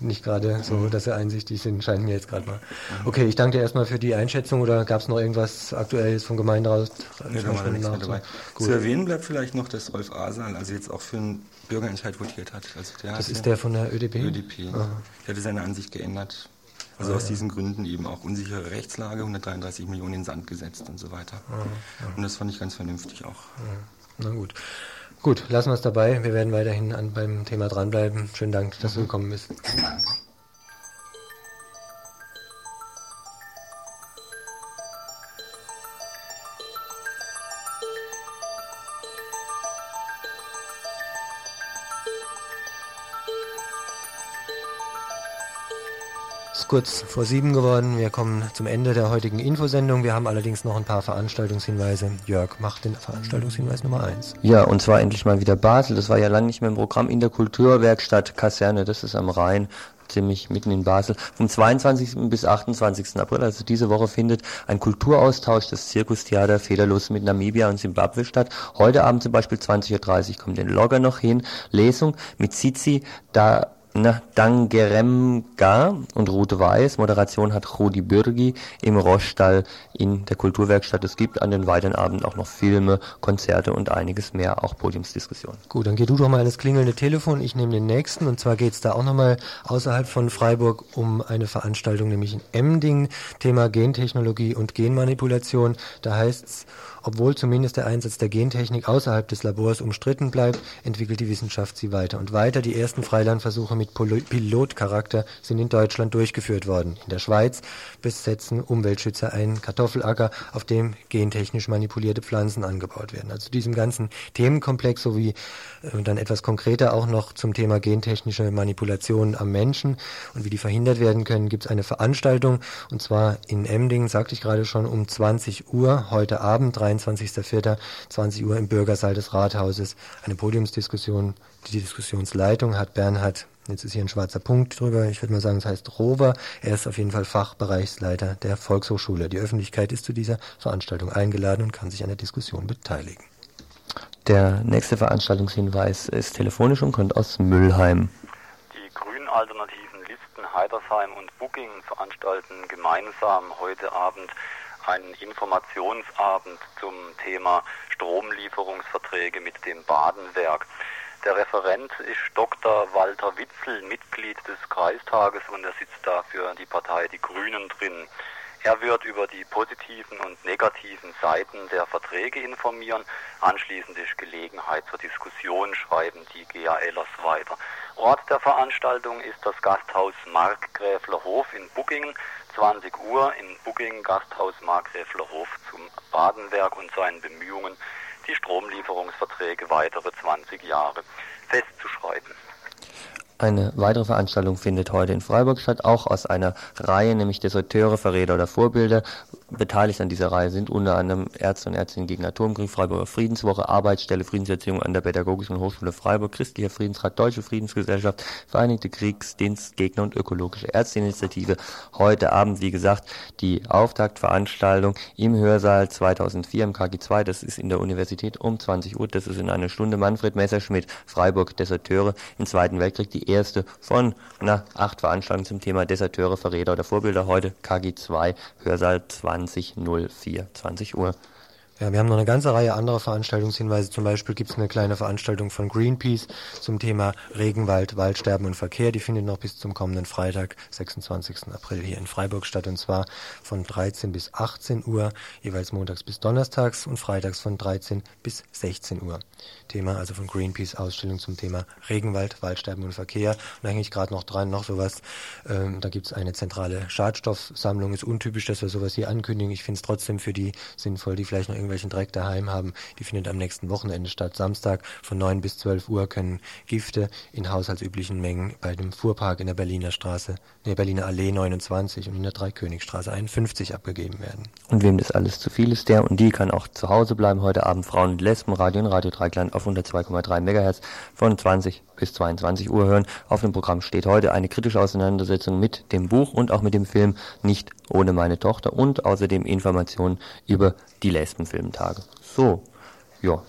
nicht gerade so, dass sie einsichtig sind, scheint mir jetzt gerade mal. Okay, ich danke dir erstmal für die Einschätzung oder gab es noch irgendwas Aktuelles vom Gemeinderat? Nee, da war nichts mehr dabei. Zu erwähnen bleibt vielleicht noch, dass Rolf Asal also jetzt auch für einen Bürgerentscheid votiert hat. Also das ist der von der ÖDP? ÖDP. Aha. Der hatte seine Ansicht geändert. Also ah, aus ja. diesen Gründen eben auch unsichere Rechtslage, 133 Millionen in Sand gesetzt und so weiter. Ah, ja. Und das fand ich ganz vernünftig auch. Na gut. Gut, lassen wir es dabei. Wir werden weiterhin an, beim Thema dranbleiben. Schönen Dank, dass du gekommen bist. Kurz vor sieben geworden. Wir kommen zum Ende der heutigen Infosendung. Wir haben allerdings noch ein paar Veranstaltungshinweise. Jörg, macht den Veranstaltungshinweis Nummer eins. Ja, und zwar endlich mal wieder Basel. Das war ja lange nicht mehr im Programm in der Kulturwerkstatt Kaserne. Das ist am Rhein ziemlich mitten in Basel. Vom 22. bis 28. April, also diese Woche, findet ein Kulturaustausch des Zirkustheater Federlos mit Namibia und Zimbabwe statt. Heute Abend zum Beispiel 20.30 Uhr kommt den Logger noch hin. Lesung mit Zizi, da na, Dangeremga und Ruth Weiß. Moderation hat Rudi Bürgi im Roschstall in der Kulturwerkstatt. Es gibt an den weiteren Abend auch noch Filme, Konzerte und einiges mehr, auch Podiumsdiskussionen. Gut, dann geh du doch mal ins klingelnde Telefon. Ich nehme den nächsten. Und zwar geht es da auch nochmal außerhalb von Freiburg um eine Veranstaltung, nämlich in Emding. Thema Gentechnologie und Genmanipulation. Da heißt es, obwohl zumindest der Einsatz der Gentechnik außerhalb des Labors umstritten bleibt, entwickelt die Wissenschaft sie weiter und weiter. Die ersten Freilandversuche mit Pilotcharakter sind in Deutschland durchgeführt worden. In der Schweiz besetzen Umweltschützer einen Kartoffelacker, auf dem gentechnisch manipulierte Pflanzen angebaut werden. Also diesem ganzen Themenkomplex sowie äh, dann etwas konkreter auch noch zum Thema gentechnische Manipulation am Menschen und wie die verhindert werden können, gibt es eine Veranstaltung und zwar in Emding, sagte ich gerade schon, um 20 Uhr heute Abend, 23.04. 20 Uhr im Bürgersaal des Rathauses. Eine Podiumsdiskussion. Die Diskussionsleitung hat Bernhard Jetzt ist hier ein schwarzer Punkt drüber. Ich würde mal sagen, es heißt Rover. Er ist auf jeden Fall Fachbereichsleiter der Volkshochschule. Die Öffentlichkeit ist zu dieser Veranstaltung eingeladen und kann sich an der Diskussion beteiligen. Der nächste Veranstaltungshinweis ist telefonisch und kommt aus Müllheim. Die grünen alternativen Listen Heidersheim und Booking veranstalten gemeinsam heute Abend einen Informationsabend zum Thema Stromlieferungsverträge mit dem Badenwerk. Der Referent ist Dr. Walter Witzel, Mitglied des Kreistages und er sitzt da für die Partei Die Grünen drin. Er wird über die positiven und negativen Seiten der Verträge informieren. Anschließend ist Gelegenheit zur Diskussion, schreiben die GALers weiter. Ort der Veranstaltung ist das Gasthaus Markgräflerhof in Buckingen. 20 Uhr im Booking Gasthaus Markgräflerhof zum Badenwerk und seinen Bemühungen, die Stromlieferungsverträge weitere 20 Jahre festzuschreiben. Eine weitere Veranstaltung findet heute in Freiburg statt, auch aus einer Reihe, nämlich Deserteure, Verräter oder Vorbilder. Beteiligt an dieser Reihe sind unter anderem Ärzte und Ärztinnen gegen Atomkrieg, Freiburger Friedenswoche, Arbeitsstelle Friedenserziehung an der Pädagogischen Hochschule Freiburg, Christlicher Friedensrat, Deutsche Friedensgesellschaft, Vereinigte Kriegsdienstgegner und Ökologische Ärzteinitiative. Heute Abend, wie gesagt, die Auftaktveranstaltung im Hörsaal 2004 im KG2, das ist in der Universität um 20 Uhr, das ist in einer Stunde Manfred Messerschmidt, Freiburg Deserteure im Zweiten Weltkrieg, die erste von na, acht Veranstaltungen zum Thema Deserteure, Verräter oder Vorbilder. Heute KG2, Hörsaal 2004, 20 Uhr. Ja, wir haben noch eine ganze Reihe anderer Veranstaltungshinweise. Zum Beispiel gibt es eine kleine Veranstaltung von Greenpeace zum Thema Regenwald, Waldsterben und Verkehr. Die findet noch bis zum kommenden Freitag, 26. April hier in Freiburg statt. Und zwar von 13 bis 18 Uhr, jeweils montags bis donnerstags und freitags von 13 bis 16 Uhr. Thema also von Greenpeace Ausstellung zum Thema Regenwald, Waldsterben und Verkehr. Und eigentlich gerade noch dran, noch sowas. Ähm, da gibt es eine zentrale Schadstoffsammlung. Ist untypisch, dass wir sowas hier ankündigen. Ich finde es trotzdem für die sinnvoll, die vielleicht noch irgendwelchen Dreck daheim haben. Die findet am nächsten Wochenende statt. Samstag von 9 bis 12 Uhr können Gifte in haushaltsüblichen Mengen bei dem Fuhrpark in der Berliner Straße, der Berliner Allee 29 und in der Dreikönigstraße 51 abgegeben werden. Und wem das alles zu viel ist, der und die kann auch zu Hause bleiben heute Abend. Frauen und Lesben, Radio und Radio Dreikland auf 102,3 MHz von 20 bis 22 Uhr hören. Auf dem Programm steht heute eine kritische Auseinandersetzung mit dem Buch und auch mit dem Film Nicht ohne meine Tochter und außerdem Informationen über die Lesbenfilmtage. So, ja,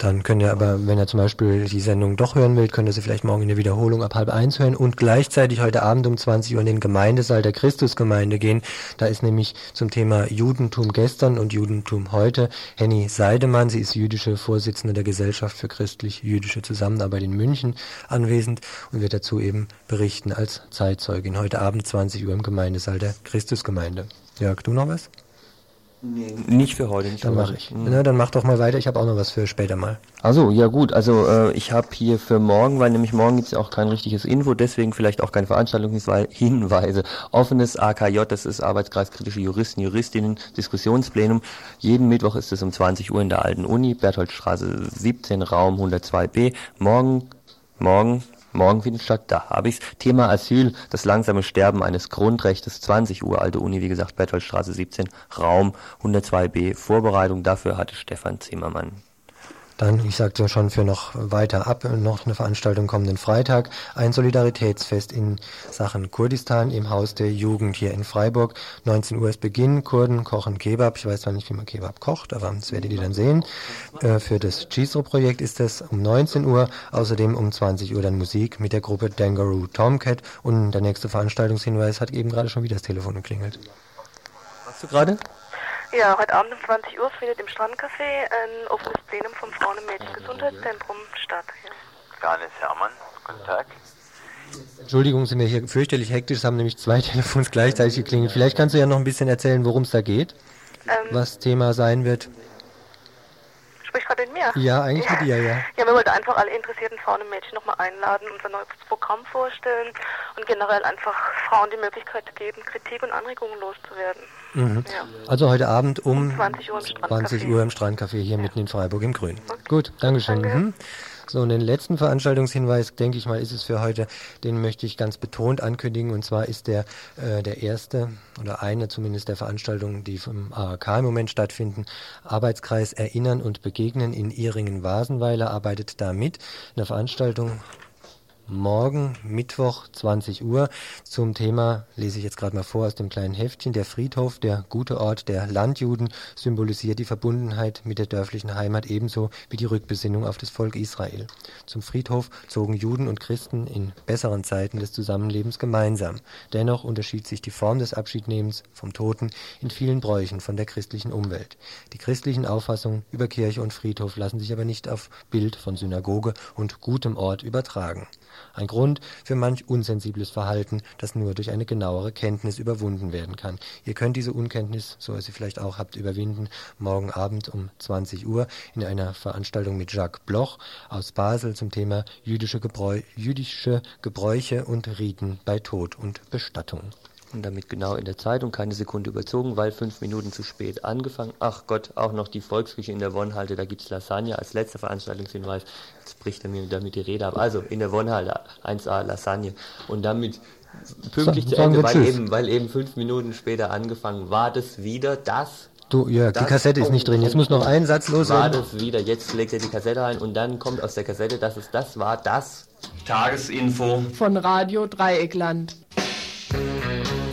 dann könnt ihr aber, wenn ihr zum Beispiel die Sendung doch hören wollt, könnt ihr sie vielleicht morgen in der Wiederholung ab halb eins hören und gleichzeitig heute Abend um 20 Uhr in den Gemeindesaal der Christusgemeinde gehen. Da ist nämlich zum Thema Judentum gestern und Judentum heute Henny Seidemann, sie ist jüdische Vorsitzende der Gesellschaft für christlich-jüdische Zusammenarbeit in München anwesend und wird dazu eben berichten als Zeitzeugin. Heute Abend 20 Uhr im Gemeindesaal der Christusgemeinde. Jörg, du noch was? Nee, nicht für heute. Nicht dann mache ich. Mhm. Na, dann mach doch mal weiter. Ich habe auch noch was für später mal. Also ja gut. Also äh, ich habe hier für morgen, weil nämlich morgen gibt es ja auch kein richtiges Info, deswegen vielleicht auch keine Veranstaltungshinweise. Offenes AKJ, das ist Arbeitskreis kritische Juristen, Juristinnen, Diskussionsplenum. Jeden Mittwoch ist es um 20 Uhr in der alten Uni, Bertholdstraße 17, Raum 102b. Morgen, morgen Morgen findet statt, da habe ich's. Thema Asyl, das langsame Sterben eines Grundrechtes, 20 Uhr, alte Uni, wie gesagt, Bertholdstraße 17, Raum 102b. Vorbereitung dafür hatte Stefan Zimmermann. Dann, ich sagte schon für noch weiter ab, noch eine Veranstaltung kommenden Freitag, ein Solidaritätsfest in Sachen Kurdistan im Haus der Jugend hier in Freiburg. 19 Uhr ist Beginn, Kurden kochen Kebab. Ich weiß zwar nicht, wie man Kebab kocht, aber das werdet ihr dann sehen. Äh, für das Chisro-Projekt ist es um 19 Uhr, außerdem um 20 Uhr dann Musik mit der Gruppe Dangaroo Tomcat und der nächste Veranstaltungshinweis hat eben gerade schon wieder das Telefon geklingelt. Hast du gerade? Ja, heute Abend um 20 Uhr findet im Strandcafé ein offenes Plenum vom Frauen- und Mädchengesundheitszentrum statt. Ja. Johannes Hermann, guten Tag. Entschuldigung, sind wir hier fürchterlich hektisch, es haben nämlich zwei Telefons gleichzeitig geklingelt. Vielleicht kannst du ja noch ein bisschen erzählen, worum es da geht, ähm, was Thema sein wird. Sprich gerade mit mir? Ja, eigentlich ja. mit dir, ja. Ja, wir wollten einfach alle interessierten Frauen und Mädchen nochmal einladen, unser neues Programm vorstellen und generell einfach Frauen die Möglichkeit geben, Kritik und Anregungen loszuwerden. Mhm. Ja. Also heute Abend um, um 20 Uhr im Strandcafé, 20 Uhr im Strandcafé hier ja. mitten in Freiburg im Grün. Okay. Gut, Dankeschön. Danke. Mhm. So, und den letzten Veranstaltungshinweis, denke ich mal, ist es für heute, den möchte ich ganz betont ankündigen. Und zwar ist der äh, der erste oder eine zumindest der Veranstaltungen, die vom AHK im Moment stattfinden. Arbeitskreis Erinnern und Begegnen in Ihringen-Wasenweiler arbeitet da mit. Eine Veranstaltung morgen, Mittwoch, 20 Uhr, zum Thema, lese ich jetzt gerade mal vor aus dem kleinen Heftchen, der Friedhof, der gute Ort der Landjuden, symbolisiert die Verbundenheit mit der dörflichen Heimat ebenso wie die Rückbesinnung auf das Volk Israel. Zum Friedhof zogen Juden und Christen in besseren Zeiten des Zusammenlebens gemeinsam. Dennoch unterschied sich die Form des Abschiednehmens vom Toten in vielen Bräuchen von der christlichen Umwelt. Die christlichen Auffassungen über Kirche und Friedhof lassen sich aber nicht auf Bild von Synagoge und gutem Ort übertragen. Ein Grund für manch unsensibles Verhalten, das nur durch eine genauere Kenntnis überwunden werden kann. Ihr könnt diese Unkenntnis, so ihr sie vielleicht auch habt, überwinden, morgen Abend um 20 Uhr in einer Veranstaltung mit Jacques Bloch aus Basel zum Thema jüdische, Gebräu jüdische Gebräuche und Riten bei Tod und Bestattung. Und damit genau in der Zeit und keine Sekunde überzogen, weil fünf Minuten zu spät angefangen. Ach Gott, auch noch die Volksküche in der Wonnhalte, da gibt's Lasagne als letzter Veranstaltungshinweis. Jetzt bricht er mir damit die Rede ab. Also in der Wonnhalte 1A Lasagne. Und damit pünktlich zu Ende, weil Tschüss. eben, weil eben fünf Minuten später angefangen war das wieder das. Du, Jörg, die Das- Kassette ist nicht drin. Jetzt muss noch ein Satz War loswerden. das wieder, jetzt legt er die Kassette ein und dann kommt aus der Kassette, dass es das war, das Tagesinfo von Radio Dreieckland. Thank you.